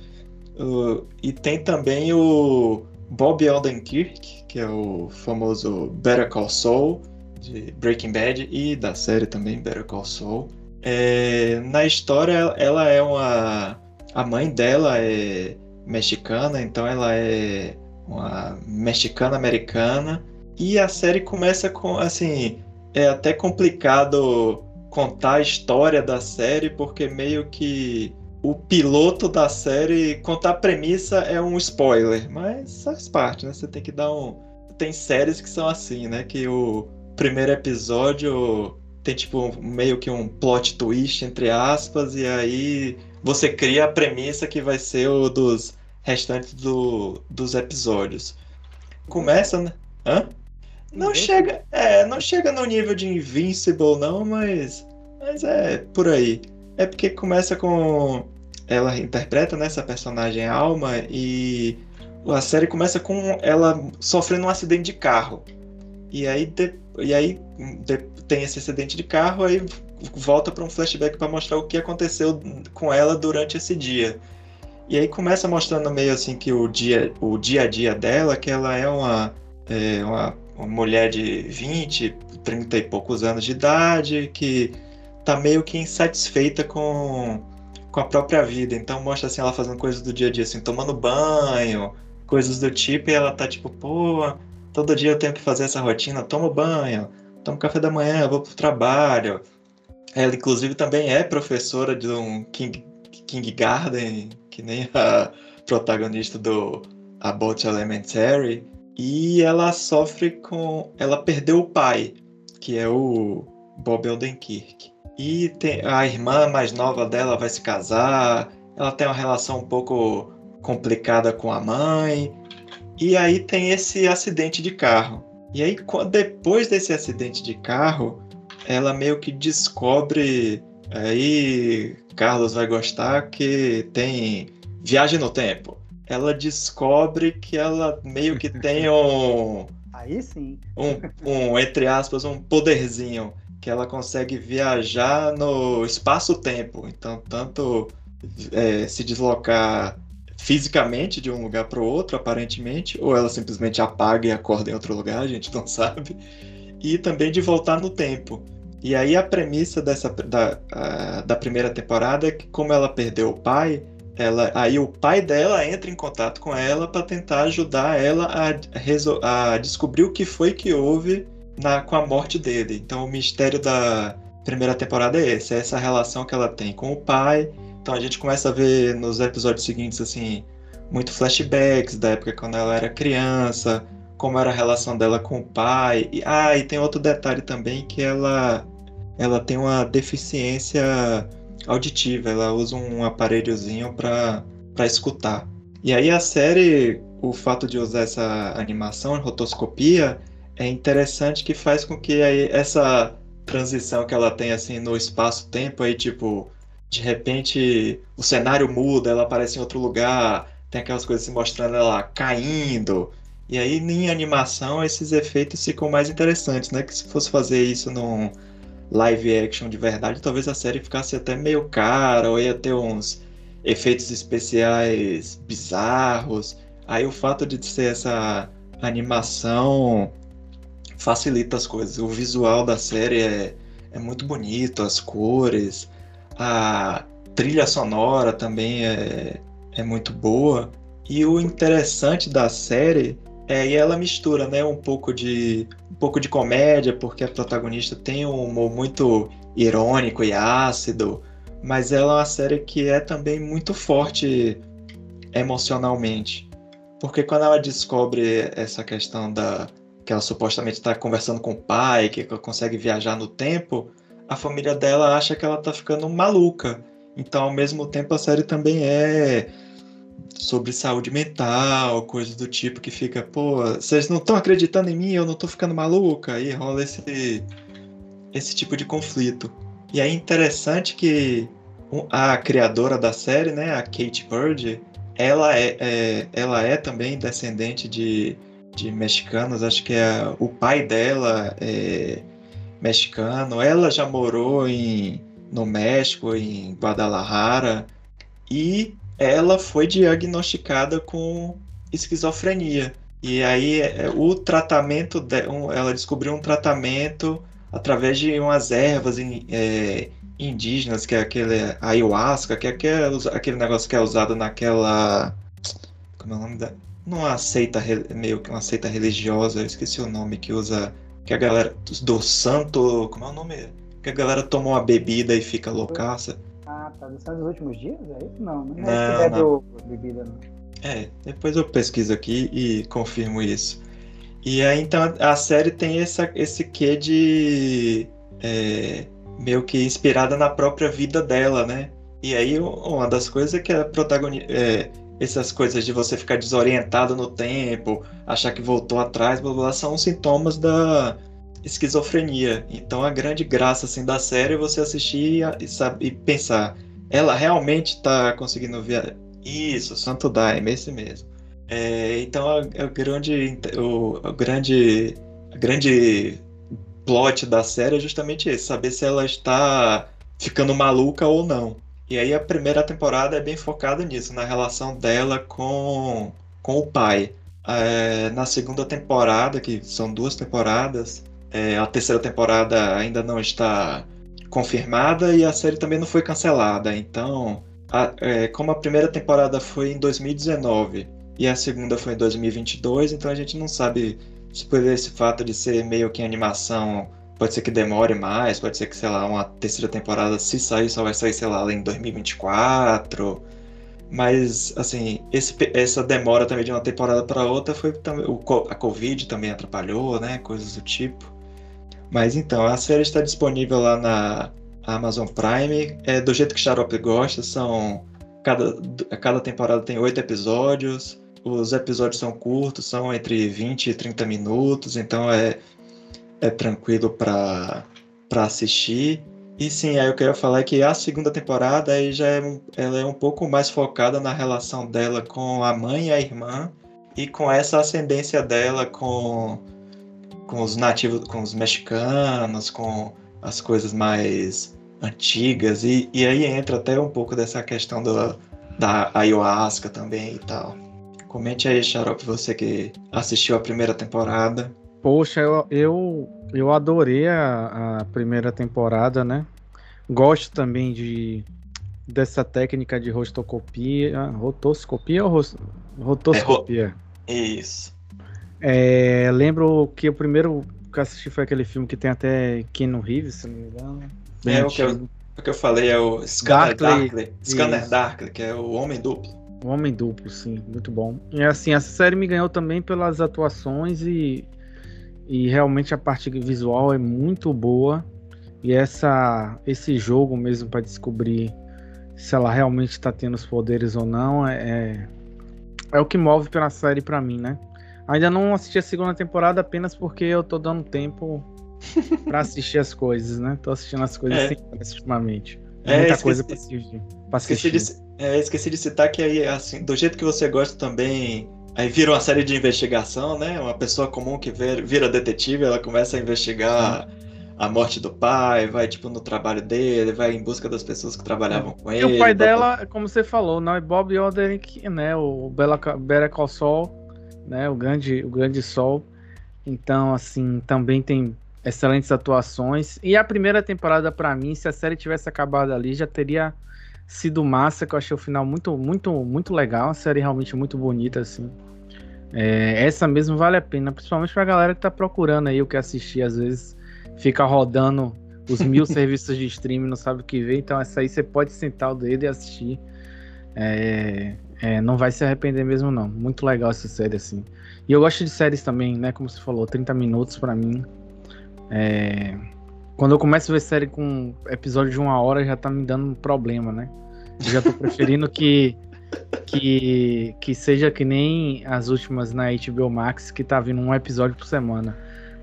Uh, e tem também o Bob Odenkirk, que é o famoso Better Call Saul, de Breaking Bad, e da série também Better Call Saul. É, na história, ela é uma. A mãe dela é mexicana, então ela é uma mexicana-americana. E a série começa com, assim, é até complicado contar a história da série, porque meio que o piloto da série, contar a premissa é um spoiler, mas faz parte, né? Você tem que dar um. Tem séries que são assim, né? Que o primeiro episódio tem tipo meio que um plot twist, entre aspas, e aí você cria a premissa que vai ser o dos restantes do, dos episódios. Começa, né? Hã? Não chega, é, não chega no nível de Invincible não, mas mas é por aí. É porque começa com. Ela interpreta né, essa personagem Alma e a série começa com ela sofrendo um acidente de carro. E aí, de, e aí tem esse acidente de carro, aí volta para um flashback para mostrar o que aconteceu com ela durante esse dia. E aí começa mostrando meio assim que o dia, o dia a dia dela, que ela é uma, é, uma, uma mulher de 20, 30 e poucos anos de idade, que tá meio que insatisfeita com, com a própria vida. Então mostra assim ela fazendo coisas do dia a dia, assim, tomando banho, coisas do tipo, e ela tá tipo, pô, todo dia eu tenho que fazer essa rotina, tomo banho, tomo café da manhã, vou pro trabalho. Ela, inclusive, também é professora de um King, King Garden, que nem a protagonista do About Elementary. E ela sofre com. Ela perdeu o pai, que é o Bob Odenkirk. E tem, a irmã mais nova dela vai se casar, ela tem uma relação um pouco complicada com a mãe. E aí tem esse acidente de carro. E aí, depois desse acidente de carro, ela meio que descobre. Aí, Carlos vai gostar que tem viagem no tempo. Ela descobre que ela meio que tem um. Aí sim. Um, um entre aspas, um poderzinho que ela consegue viajar no espaço-tempo. Então, tanto é, se deslocar fisicamente de um lugar para o outro, aparentemente, ou ela simplesmente apaga e acorda em outro lugar, a gente não sabe. E também de voltar no tempo. E aí a premissa dessa da, da primeira temporada é que como ela perdeu o pai, ela, aí o pai dela entra em contato com ela para tentar ajudar ela a, a descobrir o que foi que houve na, com a morte dele. Então o mistério da primeira temporada é esse, é essa relação que ela tem com o pai. Então a gente começa a ver nos episódios seguintes assim muito flashbacks da época quando ela era criança, como era a relação dela com o pai. E, ah, e tem outro detalhe também que ela ela tem uma deficiência auditiva, ela usa um aparelhozinho para escutar. E aí a série, o fato de usar essa animação, rotoscopia, é interessante que faz com que aí essa transição que ela tem assim no espaço-tempo aí tipo de repente o cenário muda, ela aparece em outro lugar, tem aquelas coisas se mostrando ela caindo. E aí em animação esses efeitos ficam mais interessantes, né? Que se fosse fazer isso num live action de verdade, talvez a série ficasse até meio cara, ou ia ter uns efeitos especiais bizarros. Aí o fato de ser essa animação facilita as coisas. O visual da série é, é muito bonito, as cores, a trilha sonora também é, é muito boa. E o interessante da série é que ela mistura, né, um pouco de um pouco de comédia, porque a protagonista tem um humor muito irônico e ácido, mas ela é uma série que é também muito forte emocionalmente. Porque quando ela descobre essa questão da, que ela supostamente está conversando com o pai, que consegue viajar no tempo, a família dela acha que ela está ficando maluca. Então, ao mesmo tempo, a série também é sobre saúde mental, coisas do tipo que fica, pô, vocês não estão acreditando em mim, eu não estou ficando maluca, e rola esse esse tipo de conflito. E é interessante que a criadora da série, né, a Kate Bird, ela é, é, ela é também descendente de, de mexicanos, acho que é, o pai dela é mexicano, ela já morou em, no México, em Guadalajara, e ela foi diagnosticada com esquizofrenia. E aí é, o tratamento, de, um, ela descobriu um tratamento através de umas ervas é, indígenas, que é aquele ayahuasca, que é aquele, aquele negócio que é usado naquela. Como é o nome da. Numa seita, meio que uma seita religiosa, eu esqueci o nome que usa. Que a galera. Do santo. Como é o nome? Que a galera toma uma bebida e fica loucaça. Ah, tá. Do santo dos últimos dias? É isso? Não, não é não, não. bebida, não. É, depois eu pesquiso aqui e confirmo isso. E aí, então, a série tem essa, esse quê de. É, meio que inspirada na própria vida dela, né? E aí, uma das coisas é que a protagonista. É, essas coisas de você ficar desorientado no tempo, achar que voltou atrás, blá blá, são sintomas da esquizofrenia. Então, a grande graça assim, da série é você assistir e, sabe, e pensar: ela realmente está conseguindo ver. Isso, Santo Daime, esse mesmo. É, então, a, a, grande, o, a grande, a grande plot da série é justamente esse, saber se ela está ficando maluca ou não. E aí a primeira temporada é bem focada nisso, na relação dela com, com o pai. É, na segunda temporada, que são duas temporadas, é, a terceira temporada ainda não está confirmada e a série também não foi cancelada. Então, a, é, como a primeira temporada foi em 2019 e a segunda foi em 2022, então a gente não sabe se por esse fato de ser meio que animação, pode ser que demore mais, pode ser que, sei lá, uma terceira temporada, se sair, só vai sair, sei lá, em 2024. Mas, assim, esse, essa demora também de uma temporada para outra foi também. A Covid também atrapalhou, né? Coisas do tipo. Mas então, a série está disponível lá na Amazon Prime. É do jeito que Xarope gosta, são. Cada, cada temporada tem oito episódios. Os episódios são curtos, são entre 20 e 30 minutos, então é, é tranquilo para assistir. E sim, aí eu queria falar que a segunda temporada aí já é, ela é um pouco mais focada na relação dela com a mãe e a irmã e com essa ascendência dela com, com os nativos, com os mexicanos, com as coisas mais antigas. E, e aí entra até um pouco dessa questão do, da ayahuasca também e tal. Comente aí, Xarope, você que assistiu a primeira temporada. Poxa, eu, eu, eu adorei a, a primeira temporada, né? Gosto também de dessa técnica de rostocopia. Rotoscopia ou rotoscopia? É, isso. É, lembro que o primeiro que assisti foi aquele filme que tem até Keanu Reeves, se não me engano. Bem é, o que, eu, o que eu falei é o Scanner Darkly. Darkly. Scanner Darkly, que é o Homem Duplo. O Homem Duplo, sim, muito bom. E assim, essa série me ganhou também pelas atuações e, e realmente a parte visual é muito boa. E essa, esse jogo mesmo para descobrir se ela realmente está tendo os poderes ou não é, é, é o que move pela série para mim, né? Ainda não assisti a segunda temporada apenas porque eu tô dando tempo para assistir as coisas, né? Tô assistindo as coisas é. ultimamente. É, muita esqueci, coisa pra assistir. Pra assistir. Esqueci, de, é, esqueci de citar que aí, assim, do jeito que você gosta também, aí vira uma série de investigação, né? Uma pessoa comum que vira detetive, ela começa a investigar a morte do pai, vai, tipo, no trabalho dele, vai em busca das pessoas que trabalhavam com ele. E o pai dela, como você falou, não é Bob Oderick, né? O Bela, Better Saul, né? O grande, o grande sol. Então, assim, também tem excelentes atuações. E a primeira temporada, para mim, se a série tivesse acabado ali, já teria sido massa, que eu achei o final muito, muito, muito legal. A série realmente muito bonita, assim. É, essa mesmo vale a pena, principalmente pra galera que tá procurando aí o que assistir, às vezes fica rodando os mil serviços de streaming, não sabe o que ver, então essa aí você pode sentar o dedo e assistir. É, é, não vai se arrepender mesmo, não. Muito legal essa série, assim. E eu gosto de séries também, né? Como você falou, 30 minutos para mim é... Quando eu começo a ver série com episódio de uma hora, já tá me dando um problema, né? Eu já tô preferindo que, que, que seja que nem as últimas na HBO Max, que tá vindo um episódio por semana.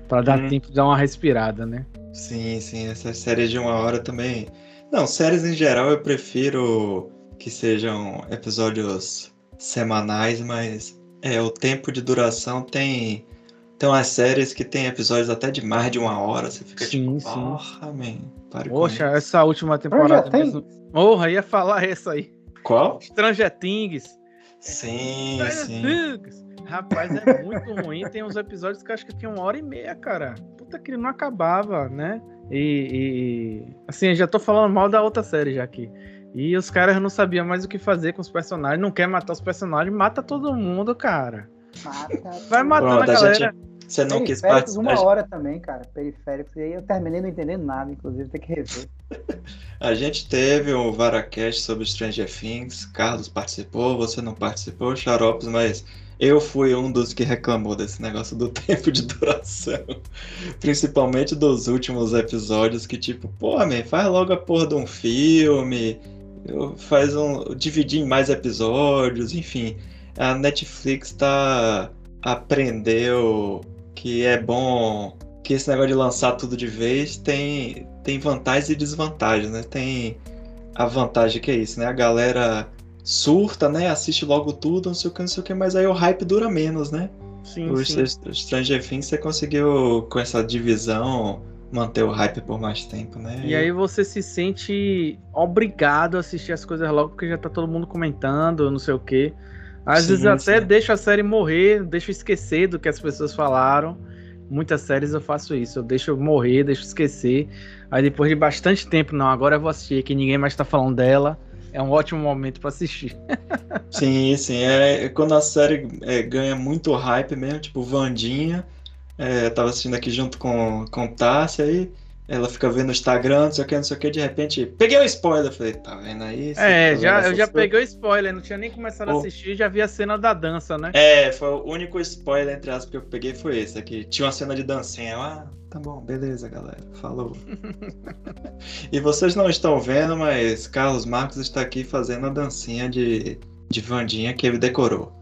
para dar hum. tempo de dar uma respirada, né? Sim, sim. Essas séries de uma hora também Não, séries em geral eu prefiro que sejam episódios semanais, mas é o tempo de duração tem tem umas séries que tem episódios até de mais de uma hora, você fica Sim, tipo, sim. porra, man, pare Poxa, isso." essa última temporada mesmo. Porra, ia falar essa aí. Qual? Stranger Things. Sim, Stranger sim. Things. Rapaz, é muito ruim. Tem uns episódios que eu acho que tinha uma hora e meia, cara. Puta que não acabava, né? E, e- assim, já tô falando mal da outra série já aqui. E os caras não sabiam mais o que fazer com os personagens. Não quer matar os personagens, mata todo mundo, cara. Mata. Vai matando Pronto, a galera. Você não quis Periféricos, participar. uma hora também, cara. Periféricos. E aí eu terminei não entendendo nada, inclusive, tem que rever. A gente teve um Varacast sobre Stranger Things, Carlos participou, você não participou, Xaropes, mas eu fui um dos que reclamou desse negócio do tempo de duração. Principalmente dos últimos episódios, que tipo, pô, man, faz logo a porra de um filme, faz um. dividir em mais episódios, enfim. A Netflix tá. aprendeu que é bom que esse negócio de lançar tudo de vez tem, tem vantagens e desvantagens, né? Tem a vantagem que é isso, né? A galera surta, né? Assiste logo tudo, não sei o que, não sei o que, mas aí o hype dura menos, né? Sim, O sim. Stranger Things você conseguiu, com essa divisão, manter o hype por mais tempo, né? E aí você se sente obrigado a assistir as coisas logo porque já tá todo mundo comentando, não sei o quê. Às Sim, vezes até sim. deixo a série morrer, deixo esquecer do que as pessoas falaram. Muitas séries eu faço isso, eu deixo morrer, deixo esquecer. Aí depois de bastante tempo, não, agora eu vou assistir, que ninguém mais tá falando dela. É um ótimo momento pra assistir. Sim, sim. É quando a série é, ganha muito hype mesmo, tipo Vandinha. É, tava assistindo aqui junto com, com Tássia aí. Ela fica vendo o Instagram, não sei o que, não sei o que, de repente, peguei o spoiler. Falei, tá vendo aí? É, tá já, vendo eu já coisas? peguei o spoiler, não tinha nem começado a Oh. assistir, já vi a cena da dança, né? É, foi o único spoiler, entre aspas, que eu peguei foi esse aqui. Tinha uma cena de dancinha. Eu, ah, tá bom, beleza, galera. Falou. e vocês não estão vendo, mas Carlos Marcos está aqui fazendo a dancinha de, de Vandinha que ele decorou.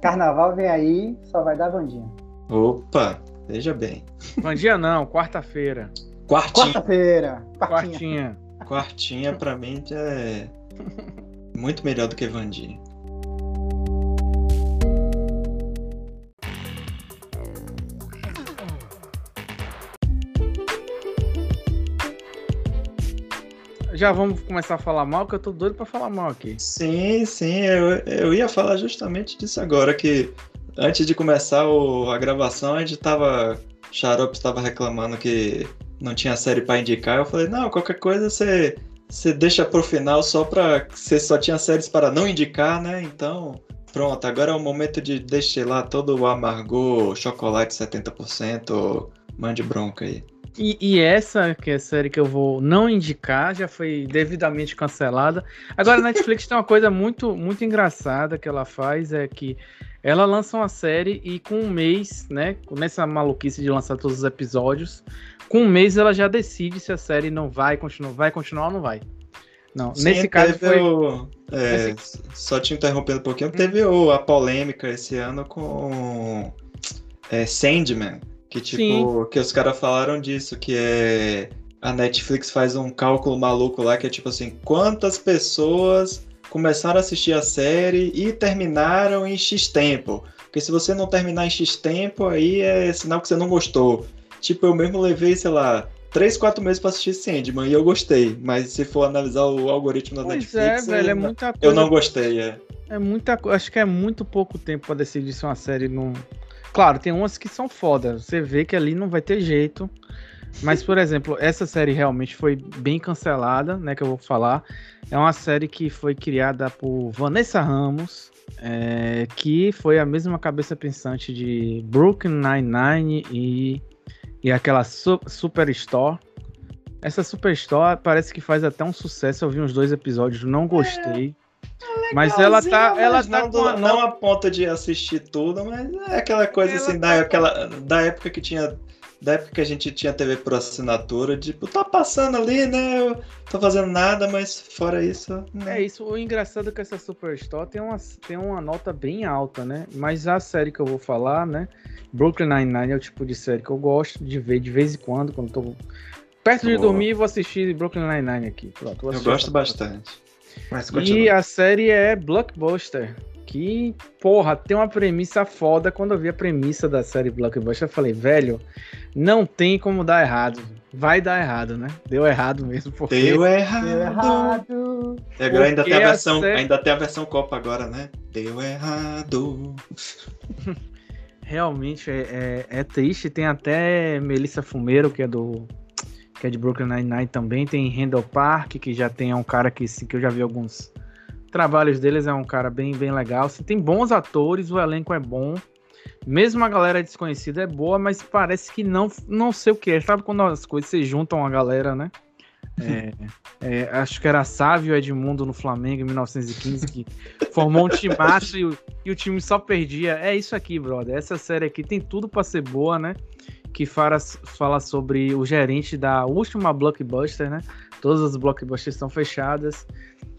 Carnaval vem aí, só vai dar Vandinha. Opa, veja bem. Vandinha não, quarta-feira. Quartinha, Quarta-feira. Quartinha. Quartinha. quartinha pra mim é muito melhor do que Vandinha. Já vamos começar a falar mal, que eu tô doido pra falar mal aqui. Sim, sim, eu, eu ia falar justamente disso agora, que antes de começar o- a gravação, a gente tava. Xarope estava reclamando que não tinha série pra indicar. Eu falei, não, qualquer coisa você, você deixa pro final só pra. Você só tinha séries para não indicar, né? Então, pronto, agora é o momento de destilar todo o amargor, chocolate 70%, mande bronca aí. E, e essa, que é a série que eu vou não indicar, já foi devidamente cancelada. Agora, a Netflix tem uma coisa muito, muito engraçada que ela faz, é que ela lança uma série e com um mês, né, nessa maluquice de lançar todos os episódios, com um mês ela já decide se a série não vai continuar, vai continuar ou não vai. Não, Sim, nesse caso foi... o- é, Só te interrompendo um pouquinho, teve o- a polêmica esse ano com é, Sandman, que tipo, que os caras falaram disso, que é a Netflix faz um cálculo maluco lá que é tipo assim, quantas pessoas começaram a assistir a série e terminaram em X tempo. Porque se você não terminar em X tempo, aí é sinal que você não gostou. Tipo, eu mesmo levei, sei lá, 3, 4 meses pra assistir Sandman e eu gostei. Mas se for analisar o algoritmo da Pois Netflix, é, velho, é eu, muita coisa eu não gostei. É. É muita coisa. Acho que é muito pouco tempo pra decidir se uma série não. Claro, tem umas que são foda. Você vê que ali não vai ter jeito. Mas, por exemplo, essa série realmente foi bem cancelada, né? Que eu vou falar. É uma série que foi criada por Vanessa Ramos, é, que foi a mesma cabeça pensante de Brooklyn Nine-Nine e, e aquela Su- Superstore. Essa Superstore parece que faz até um sucesso. Eu vi uns dois episódios, não gostei. Mas ela tá, ela mas tá não, com a não a ponto de assistir tudo, mas é aquela coisa Ela assim, tá da, aquela, da época que tinha. Da época que a gente tinha TV por assinatura, tipo, tá passando ali, né? Eu tô fazendo nada, mas fora isso. né? É isso, o engraçado é que essa Superstore tem uma, tem uma nota bem alta, né? Mas a série que eu vou falar, né? Brooklyn Nine-Nine é o tipo de série que eu gosto de ver de vez em quando, quando tô Perto de dormir, vou assistir Brooklyn Nine-Nine aqui. Pronto, Eu gosto bastante. Mas e a série é Blockbuster. Que, porra, tem uma premissa foda. Quando eu vi a premissa da série Blockbuster, eu falei, velho, não tem como dar errado. Vai dar errado, né? Deu errado mesmo. Porque... Deu errado. Deu errado. E agora ainda tem, a versão, a série... ainda tem a versão Copa agora, né? Deu errado. Realmente é, é, é triste. Tem até Melissa Fumeiro, que é do que é de Brooklyn Nine-Nine também. Tem Randall Park, que já tem é um cara que, que eu já vi alguns trabalhos deles, é um cara bem, bem legal. Assim, tem bons atores, o elenco é bom. Mesmo a galera desconhecida é boa, mas parece que não, não sei o que é. Sabe quando as coisas se juntam a galera, né? É, é, acho que era Sávio Edmundo no Flamengo em 1915 que formou um timaço e, e o time só perdia. É isso aqui, brother. Essa série aqui tem tudo para ser boa, né? que fala, fala sobre o gerente da última blockbuster, né? Todas as blockbusters estão fechadas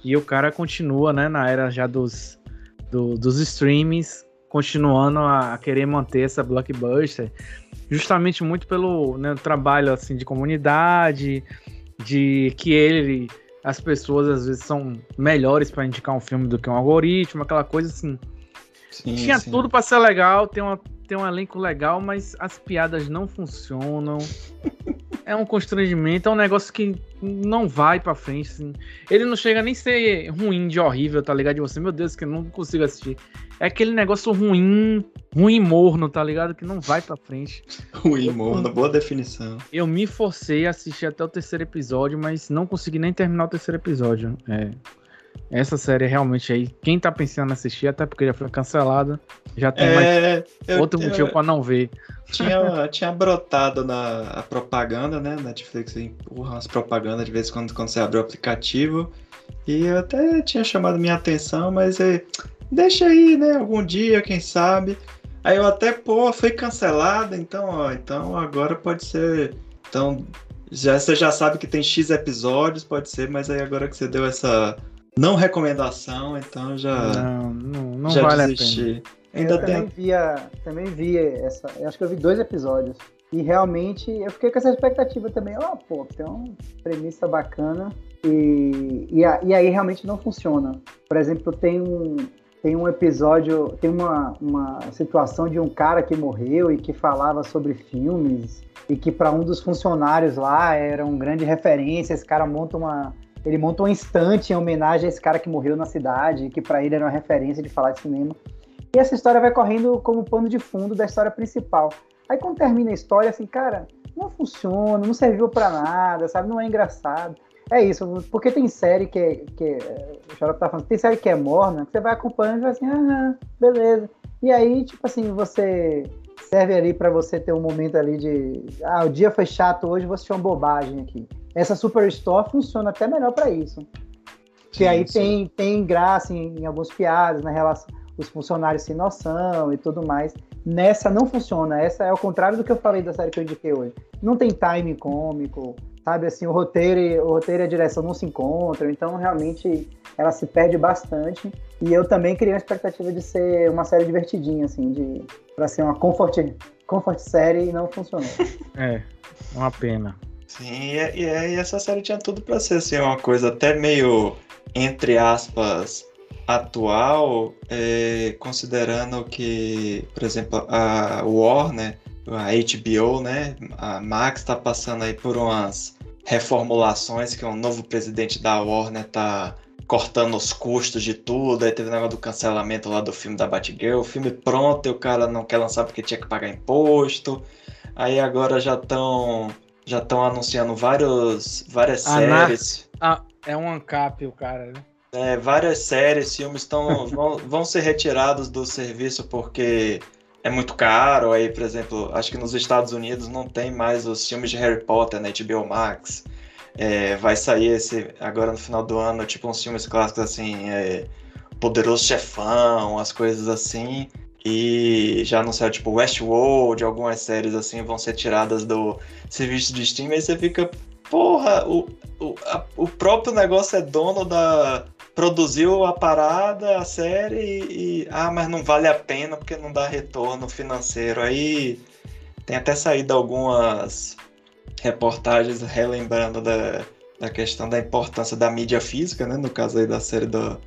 e o cara continua, né, na era já dos, do, dos streamings, continuando a, a, querer manter essa blockbuster, justamente muito pelo né, trabalho assim de comunidade, de que ele, as pessoas às vezes são melhores para indicar um filme do que um algoritmo, aquela coisa assim. Sim, Tinha sim. tudo para ser legal, tem uma tem um elenco legal, mas as piadas não funcionam. é um constrangimento, é um negócio que não vai pra frente. Assim. Ele não chega nem a ser ruim de horrível, tá ligado? De você, meu Deus, que eu não consigo assistir. É aquele negócio ruim, ruim morno, tá ligado? Que não vai pra frente. ruim morno, boa definição. Eu me forcei a assistir até o terceiro episódio, mas não consegui nem terminar o terceiro episódio. É. Essa série realmente aí, quem tá pensando em assistir, até porque já foi cancelada, já tem é, mais eu, outro motivo eu, pra não ver. Tinha, tinha brotado na a propaganda, né? Netflix empurra umas propagandas de vez em quando, quando você abre o aplicativo. E eu até tinha chamado minha atenção, mas é, deixa aí, né? Algum dia, quem sabe. Aí eu até, pô, foi cancelada, então, ó, então agora pode ser. Então, já, você já sabe que tem X episódios, pode ser, mas aí agora que você deu essa não recomendação, então já. Não, não, não já vale desisti. a pena. Ainda eu tem... também via, também vi essa. acho que eu vi dois episódios. E realmente eu fiquei com essa expectativa também. Ó, oh, pô, tem uma premissa bacana. E, e, e, aí realmente não funciona. Por exemplo, tem um, tem um episódio, tem uma, uma situação de um cara que morreu e que falava sobre filmes e que para um dos funcionários lá era um grande referência. Esse cara monta uma, ele monta um instante em homenagem a esse cara que morreu na cidade, que para ele era uma referência de falar de cinema. E essa história vai correndo como pano de fundo da história principal. Aí quando termina a história, assim, cara, não funciona, não serviu para nada, sabe? Não é engraçado. É isso, porque tem série que é. Que, o Xarope tá falando, tem série que é morna, que você vai acompanhando e vai assim, ah, beleza. E aí, tipo assim, você serve ali para você ter um momento ali de. Ah, o dia foi chato hoje, vou assistir uma bobagem aqui. Essa Superstore funciona até melhor para isso. Que aí tem, tem graça em, em algumas piadas, na relação, os funcionários sem noção e tudo mais. Nessa não funciona. Essa é o contrário do que eu falei da série que eu indiquei hoje. Não tem time cômico, sabe? Assim, o roteiro, o roteiro e a direção não se encontram. Então, realmente, ela se perde bastante. E eu também criei a expectativa de ser uma série divertidinha, assim, de para ser uma comfort, comfort série e não funcionou. É, uma pena. Sim, e, e, e essa série tinha tudo para ser assim, uma coisa até meio, entre aspas, atual, é, considerando que, por exemplo, a Warner, a HBO, né, a Max está passando aí por umas reformulações que um novo presidente da Warner tá cortando os custos de tudo, aí teve o negócio do cancelamento lá do filme da Batgirl, o filme pronto e o cara não quer lançar porque tinha que pagar imposto, aí agora já estão já estão anunciando vários, várias séries. Ah, é um ANCAP o cara, né? É, várias séries, filmes tão, vão, vão ser retirados do serviço porque é muito caro. Aí, por exemplo, acho que nos Estados Unidos não tem mais os filmes de Harry Potter na HBO Max. É, vai sair esse agora no final do ano, tipo uns filmes clássicos assim, é, Poderoso Chefão, as coisas assim. E já anunciaram, tipo, Westworld, algumas séries assim vão ser tiradas do serviço de streaming, aí você fica, porra, o, o, a, o próprio negócio é dono da. Produziu a parada, a série, e, e, Ah, mas não vale a pena porque não dá retorno financeiro. Aí tem até saído algumas reportagens relembrando da, da questão da importância da mídia física, né? No caso aí da série do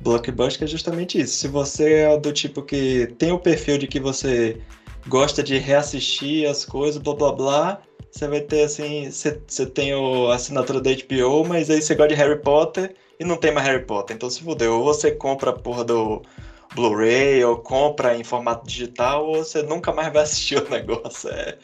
Blockbuster, que é justamente isso. Se você é do tipo que tem o perfil de que você gosta de reassistir as coisas, blá blá blá, você vai ter assim, você, tem a assinatura da HBO, mas aí você gosta de Harry Potter e não tem mais Harry Potter. Então se fudeu, ou você compra a porra do Blu-ray, ou compra em formato digital, ou você nunca mais vai assistir o negócio. É,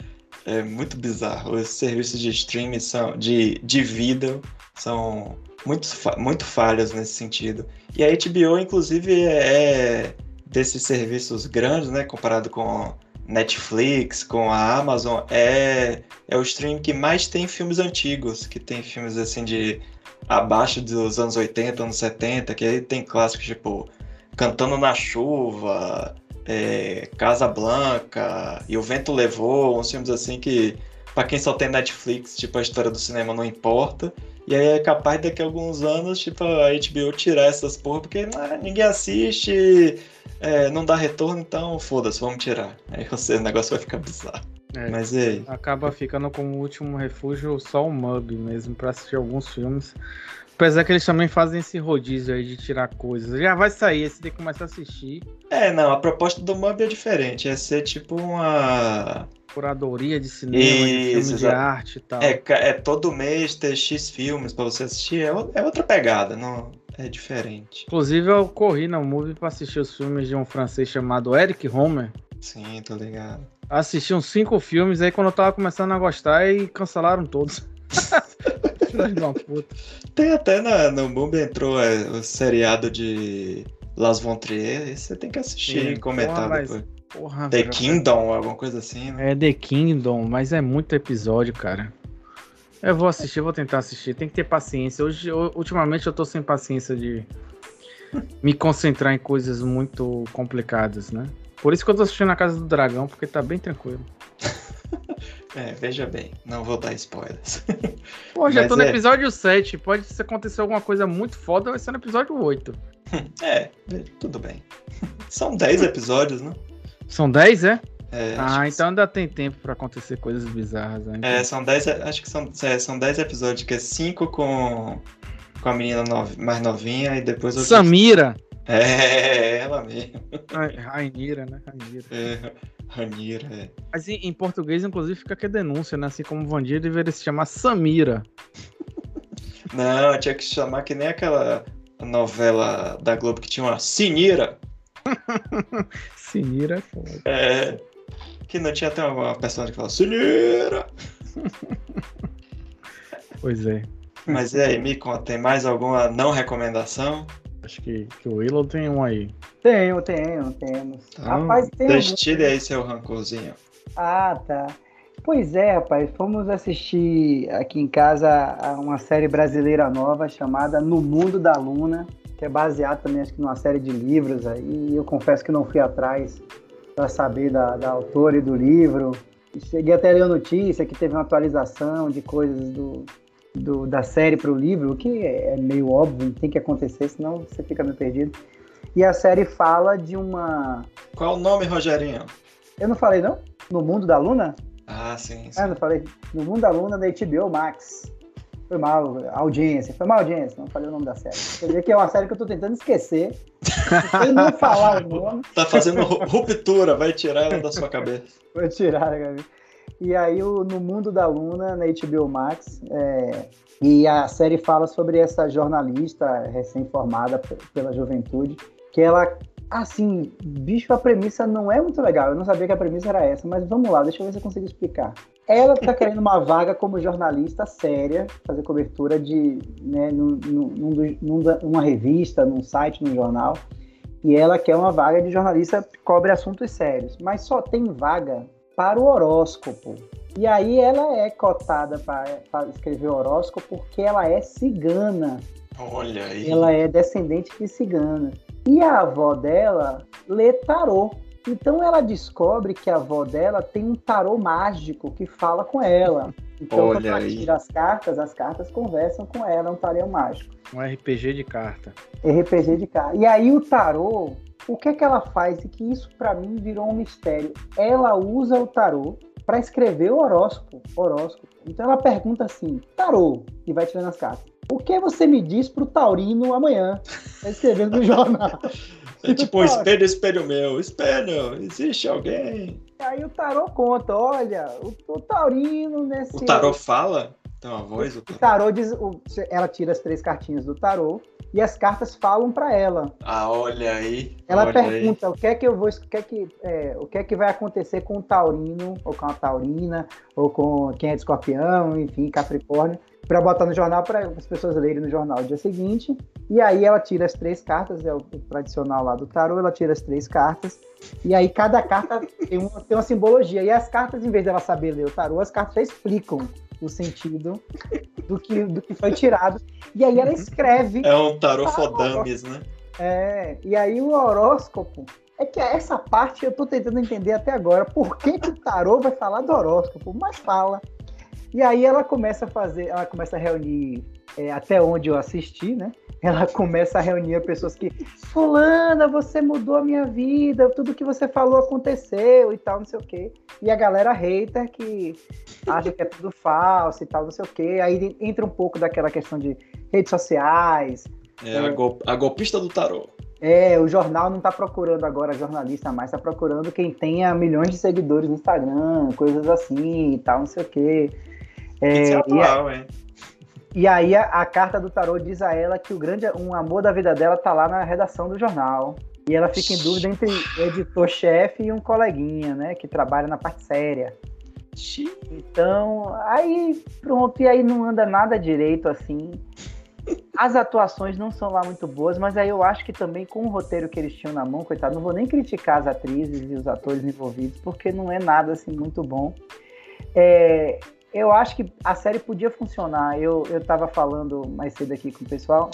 é muito bizarro. Os serviços de streaming são, de, de vídeo são muito, muito falhos nesse sentido. E a HBO, inclusive, é desses serviços grandes, né, comparado com Netflix, com a Amazon, é, é o stream que mais tem filmes antigos, que tem filmes assim de abaixo dos anos 80, anos 70, que aí tem clássicos tipo Cantando na Chuva, é, Casa Blanca e O Vento Levou, uns filmes assim que para quem só tem Netflix, tipo a história do cinema não importa. E aí é capaz daqui a alguns anos, tipo, a HBO tirar essas porra, porque ah, ninguém assiste, é, não dá retorno, então foda-se, vamos tirar. Aí o negócio vai ficar bizarro. É, Mas e aí? Acaba ficando como último refúgio só o Mub mesmo, para assistir alguns filmes. Apesar que eles também fazem esse rodízio aí de tirar coisas. Já vai sair, você tem que começar a assistir. É, não, a proposta do Mub é diferente. É ser tipo uma. Curadoria de cinema, Isso, de de arte e tal. É, é todo mês ter X filmes pra você assistir. É, é outra pegada, não. É diferente. Inclusive, eu corri no Movie pra assistir os filmes de um francês chamado Eric Homer. Sim, tô ligado. Assisti uns cinco filmes, aí quando eu tava começando a gostar, e cancelaram todos. Tem até na, no Mundo entrou é, o seriado de Las Von Trier, você tem que assistir Sim, e comentar porra, depois. Porra, The Kingdom, alguma coisa assim, né? É The Kingdom, mas é muito episódio, cara. Eu vou assistir, vou tentar assistir. Tem que ter paciência. Hoje, ultimamente, eu tô sem paciência de me concentrar em coisas muito complicadas, né? Por isso que eu tô assistindo a Casa do Dragão, porque tá bem tranquilo. É, veja bem, não vou dar spoilers. Pô, já Mas tô no é... episódio 7. Pode se acontecer alguma coisa muito foda, vai ser no episódio 8. É, tudo bem. São 10 episódios, né? São 10, é? É, ah, então ainda tem tempo para acontecer coisas bizarras. Né? É, são 10, acho que são, é, são 10 episódios, que é 5 com, com a menina mais novinha e depois... Samira! É, ela mesmo. Rainira, né? Rainira. É, Rainira, é. Mas em, em, português, inclusive, fica aqui a denúncia, né? Assim como Vandir deveria se chamar Samira. Não, tinha que chamar que nem aquela novela da Globo que tinha uma Sinira. Sinira é foda. É. Que não tinha até uma personagem que falava Sinira! pois é. Mas e aí, me conta, tem mais alguma não recomendação? Acho que, que o Willow tem um aí. Tenho, tenho, temos. Então, rapaz, tem Destile aí seu rancorzinho. Ah, tá. Pois é, rapaz, fomos assistir aqui em casa uma série brasileira nova chamada No Mundo da Luna, que é baseada também acho que numa série de livros aí. E eu confesso que não fui atrás para saber da, da autora e do livro. Cheguei até a ler a notícia que teve uma atualização de coisas do, do, da série para o livro, o que é meio óbvio, tem que acontecer, senão você fica meio perdido. E a série fala de uma. Qual o nome, Rogerinho? Eu não falei, não? No Mundo da Luna? Ah, sim. sim. Ah, não falei. No Mundo da Luna da HBO Max. Foi mal, audiência. Foi mal audiência, não falei o nome da série. Quer dizer que é uma série que eu tô tentando esquecer. Sem não falar o nome. Tá fazendo ruptura, vai tirar ela da sua cabeça. Vou tirar cabeça. E aí, o, no Mundo da Luna, na HBO Max, é, e a série fala sobre essa jornalista recém-formada pela juventude, que ela, assim, bicho, a premissa não é muito legal. Eu não sabia que a premissa era essa, mas vamos lá, deixa eu ver se eu consigo explicar. Ela está querendo uma vaga como jornalista séria, fazer cobertura de, né, num, num, num, numa revista, num site, num jornal. E ela quer uma vaga de jornalista que cobre assuntos sérios. Mas só tem vaga para o horóscopo. E aí ela é cotada para escrever horóscopo porque ela é cigana. Olha aí. Ela é descendente de cigana. E a avó dela lê tarô. Então ela descobre que a avó dela tem um tarô mágico que fala com ela. Então, Olha quando ela tira as cartas, as cartas conversam com ela, é um tarô mágico. Um RPG de carta. RPG de carta. E aí o tarô o que é que ela faz e que isso para mim virou um mistério? Ela usa o tarô para escrever o horóscopo, horóscopo. Então ela pergunta assim: tarô, e vai tirando as cartas. O que você me diz pro Taurino amanhã? Tá escrevendo no jornal. É tipo um espelho, espelho meu. Espelho, existe alguém? Aí o tarô conta, olha, o, o Taurino nesse. O tarô fala? Tem uma voz? O tarô, o tarô diz. O, ela tira as três cartinhas do tarô e as cartas falam para ela. Ah, olha aí. Ela olha pergunta aí. o que é que eu vou, o que é que, é, o que é que vai acontecer com o taurino ou com a taurina ou com quem é de escorpião, enfim, Capricórnio, para botar no jornal para as pessoas lerem no jornal no dia seguinte. E aí ela tira as três cartas, é o tradicional lá do tarô, ela tira as três cartas. E aí cada carta tem uma, tem uma simbologia. E as cartas, em vez dela saber ler o tarô, as cartas já explicam o sentido do que, do que foi tirado. E aí ela escreve. É um tarô fodames, né? É, e aí o horóscopo. É que essa parte eu tô tentando entender até agora. Por que, que o tarô vai falar do horóscopo? Mas fala. E aí ela começa a fazer, ela começa a reunir, é, até onde eu assisti, né? Ela começa a reunir pessoas que, fulana, você mudou a minha vida, tudo que você falou aconteceu e tal, não sei o quê. E a galera hater que acha que é tudo falso e tal, não sei o quê. Aí entra um pouco daquela questão de redes sociais. É, a, gol, a golpista do tarô. É, o jornal não está procurando agora jornalista mais, está procurando quem tenha milhões de seguidores no Instagram, coisas assim e tal, não sei o quê. É, Isso é atual, e, hein? E aí a, a, carta do tarô diz a ela que o grande um amor da vida dela tá lá na redação do jornal. E ela fica em dúvida entre editor-chefe e um coleguinha, né, que trabalha na parte séria. Então, aí pronto, e aí não anda nada direito assim. As atuações não são lá muito boas, mas aí eu acho que também com o roteiro que eles tinham na mão, coitado, não vou nem criticar as atrizes e os atores envolvidos, porque não é nada assim muito bom. É, eu acho que a série podia funcionar. Eu, eu tava falando mais cedo aqui com o pessoal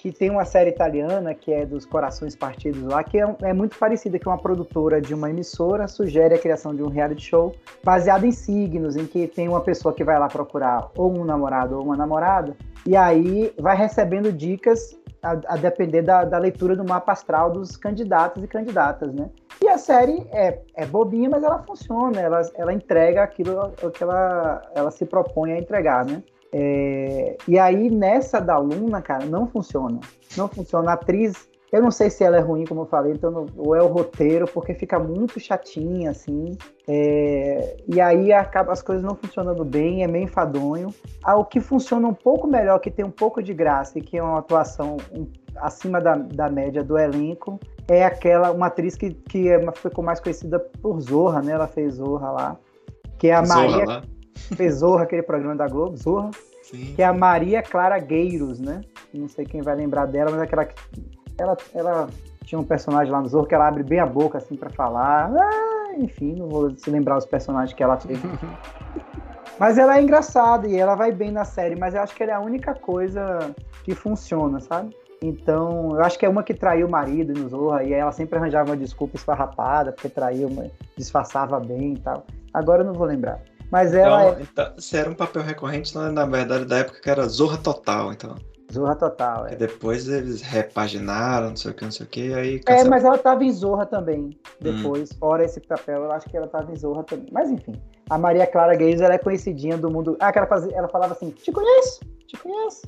que tem uma série italiana que é dos Corações Partidos lá, que é, é, muito parecida, que uma produtora de uma emissora sugere a criação de um reality show baseado em signos, em que tem uma pessoa que vai lá procurar ou um namorado ou uma namorada, e aí vai recebendo dicas a, a depender da, da, leitura do mapa astral dos candidatos e candidatas, né? E a série é, é bobinha, mas ela funciona, ela, ela entrega aquilo que ela, ela se propõe a entregar, né? É, e aí, nessa da Luna, cara, não funciona. Não funciona. A atriz, eu não sei se ela é ruim, como eu falei, então não, ou é o roteiro, porque fica muito chatinha, assim. É, e aí acaba as coisas não funcionando bem, é meio enfadonho. Ah, o que funciona um pouco melhor, que tem um pouco de graça e que é uma atuação um, acima da, da média do elenco, é aquela, uma atriz que, que é, ficou mais conhecida por Zorra, né? Ela fez Zorra lá. Que é a Zorra Maria. Lá. Fez Zorra, aquele programa da Globo, Zorra. Sim. Que é a Maria Clara Gueiros, né? Não sei quem vai lembrar dela, mas aquela. Ela, ela tinha um personagem lá no Zorro que ela abre bem a boca assim para falar. Ah, enfim, não vou se lembrar os personagens que ela fez. mas ela é engraçada e ela vai bem na série, mas eu acho que ela é a única coisa que funciona, sabe? Então, eu acho que é uma que traiu o marido no Zorra e ela sempre arranjava uma desculpa esfarrapada porque traiu, disfarçava bem e tal. Agora eu não vou lembrar. Mas ela então, é... então, se era um papel recorrente, na verdade, da época que era Zorra Total, então. Zorra Total, é. E depois eles repaginaram, não sei o que, não sei o que, aí... É, mas ela tava em Zorra também, depois. Hum. Fora esse papel, eu acho que ela tava em Zorra também. Mas enfim, a Maria Clara Gays, ela é conhecidinha do mundo... Ah, que ela, fazia, ela falava assim, te conheço, te conheço.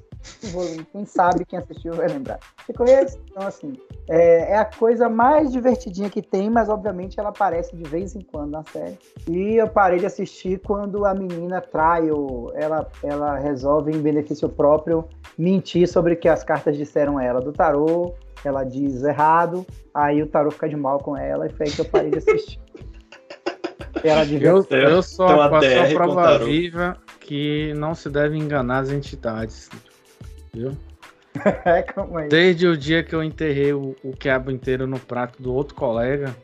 Quem sabe, quem assistiu vai lembrar. Te conheço? Então, assim, é, é, a coisa mais divertidinha que tem, mas obviamente ela aparece de vez em quando na série. E eu parei de assistir quando a menina trai ou ela, ela resolve, em benefício próprio, mentir sobre o que as cartas disseram a ela do tarô. Ela diz errado, aí o tarô fica de mal com ela, e foi aí que eu parei de assistir. ela devia... eu, eu sou a, a prova viva que não se deve enganar as entidades viu? É, Calma aí. Desde o dia que eu enterrei o, o quiabo inteiro no prato do outro colega,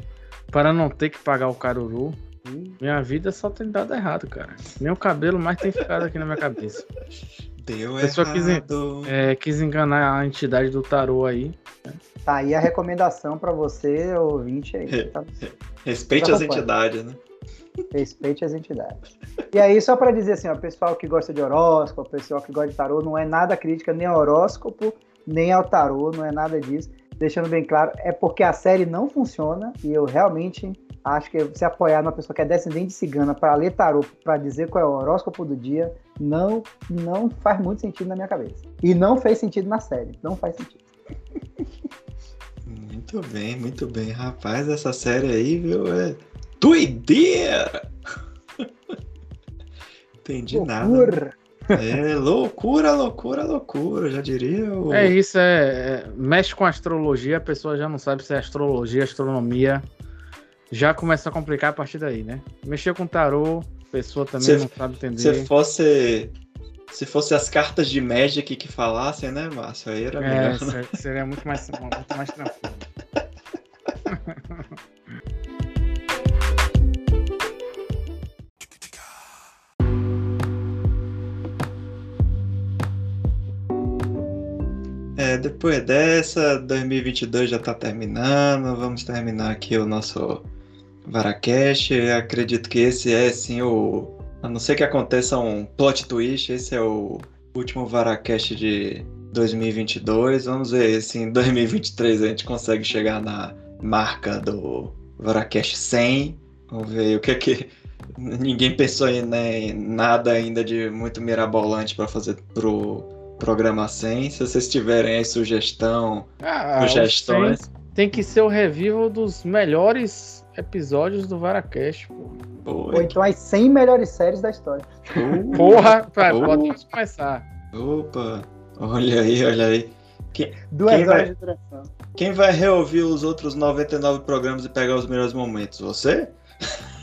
para não ter que pagar o caruru, minha vida só tem dado errado, cara. Meu cabelo mais tem ficado aqui na minha cabeça. Deu a pessoa quis, é, quis enganar a entidade do tarô aí. Né? Tá aí a recomendação para você, ouvinte aí. Tá... Respeite as entidades, né? Respeite as entidades. E aí, só para dizer assim, o pessoal que gosta de horóscopo, pessoal que gosta de tarô, não é nada crítica nem ao horóscopo, nem ao tarô, não é nada disso. deixando bem claro, é porque a série não funciona e eu realmente acho que se apoiar numa pessoa que é descendente de cigana para ler tarô, para dizer qual é o horóscopo do dia, não, não faz muito sentido na minha cabeça. E não fez sentido na série. Não faz sentido. Muito bem, muito bem. Rapaz, essa série aí, viu? É doideira! Entendi loucura. nada. É loucura, loucura, loucura, já diria. O... É isso, é, é, mexe com astrologia, a pessoa já não sabe se é astrologia, astronomia. Já começa a complicar a partir daí, né? Mexer com tarô, a pessoa também se, não sabe entender. Se fosse se fosse as cartas de Magic que falassem, né, Márcio? Aí era é, melhor. Né? Seria muito mais, muito mais tranquilo. É, depois dessa, 2022 já está terminando, vamos terminar aqui o nosso Varacast. Acredito que esse é sim o. A não ser que aconteça um plot twist, esse é o último Varacast de 2022. Vamos ver se em 2023 a gente consegue chegar na marca do Varacast 100. Vamos ver o que é que. Ninguém pensou em né, nada ainda de muito mirabolante para fazer pro programa 100. Se vocês tiverem aí sugestão, ah, sugestões. Tem que ser o revival dos melhores episódios do Varacast, pô. Ou então as 100 melhores séries da história. Uh, Porra, pra, uh, pode começar. Opa, olha aí, olha aí. Quem, Duas quem horas vai, de duração. Quem vai reouvir os outros 99 programas e pegar os melhores momentos? Você?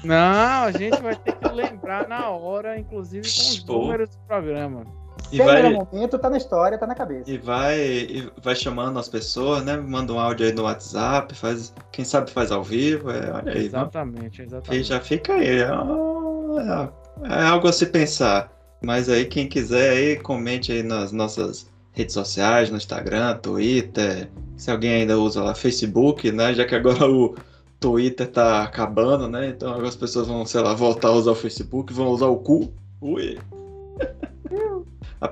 Não, a gente vai ter que lembrar na hora, inclusive com os Pô. números do programa. E vai, momento, tá na história, tá na cabeça. E vai, e vai chamando as pessoas, né? Manda um áudio aí no WhatsApp, faz, quem sabe faz ao vivo, é, olha aí. Exatamente, exatamente. E já fica aí, é, é, é, algo a se pensar. Mas aí quem quiser aí, comente aí nas nossas redes sociais, no Instagram, Twitter, se alguém ainda usa lá Facebook, né? Já que agora o Twitter tá acabando, né? Então agora as pessoas vão, sei lá, voltar a usar o Facebook, vão usar o cu. Ui.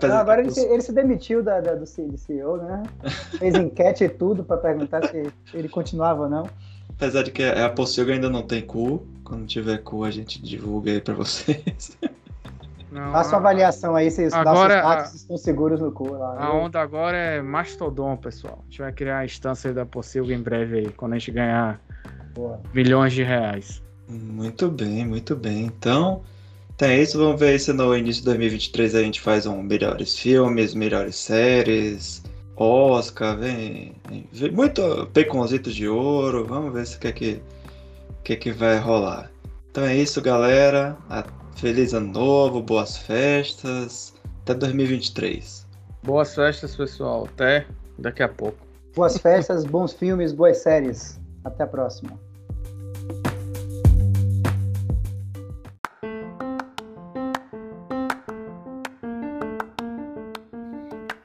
Não, agora ele, se, ele se demitiu da, da, do CEO, né? Fez enquete e tudo para perguntar se ele continuava ou não. Apesar de que a Pocilga ainda não tem cu. Quando tiver cu, a gente divulga aí para vocês. Não, Faça uma avaliação aí se os agora, dados estão seguros no cu. Lá, a onda agora é Mastodon, pessoal. A gente vai criar a instância da Pocilga em breve aí, quando a gente ganhar Boa. milhões de reais. Muito bem, muito bem. Então, tem isso, vamos ver se no início de 2023 a gente faz um melhores filmes, melhores séries, Oscar, vem, vem muito peconzitos de ouro, vamos ver se o que é que, que, é que vai rolar. Então é isso, galera. Feliz ano novo, boas festas. Até 2023. Boas festas, pessoal. Até daqui a pouco. Boas festas, bons filmes, boas séries. Até a próxima.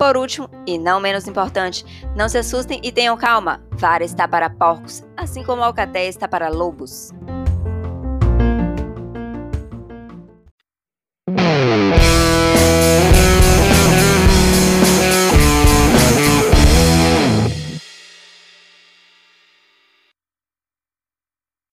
Por último, e não menos importante, não se assustem e tenham calma. Vara está para porcos, assim como a alcatéia está para lobos.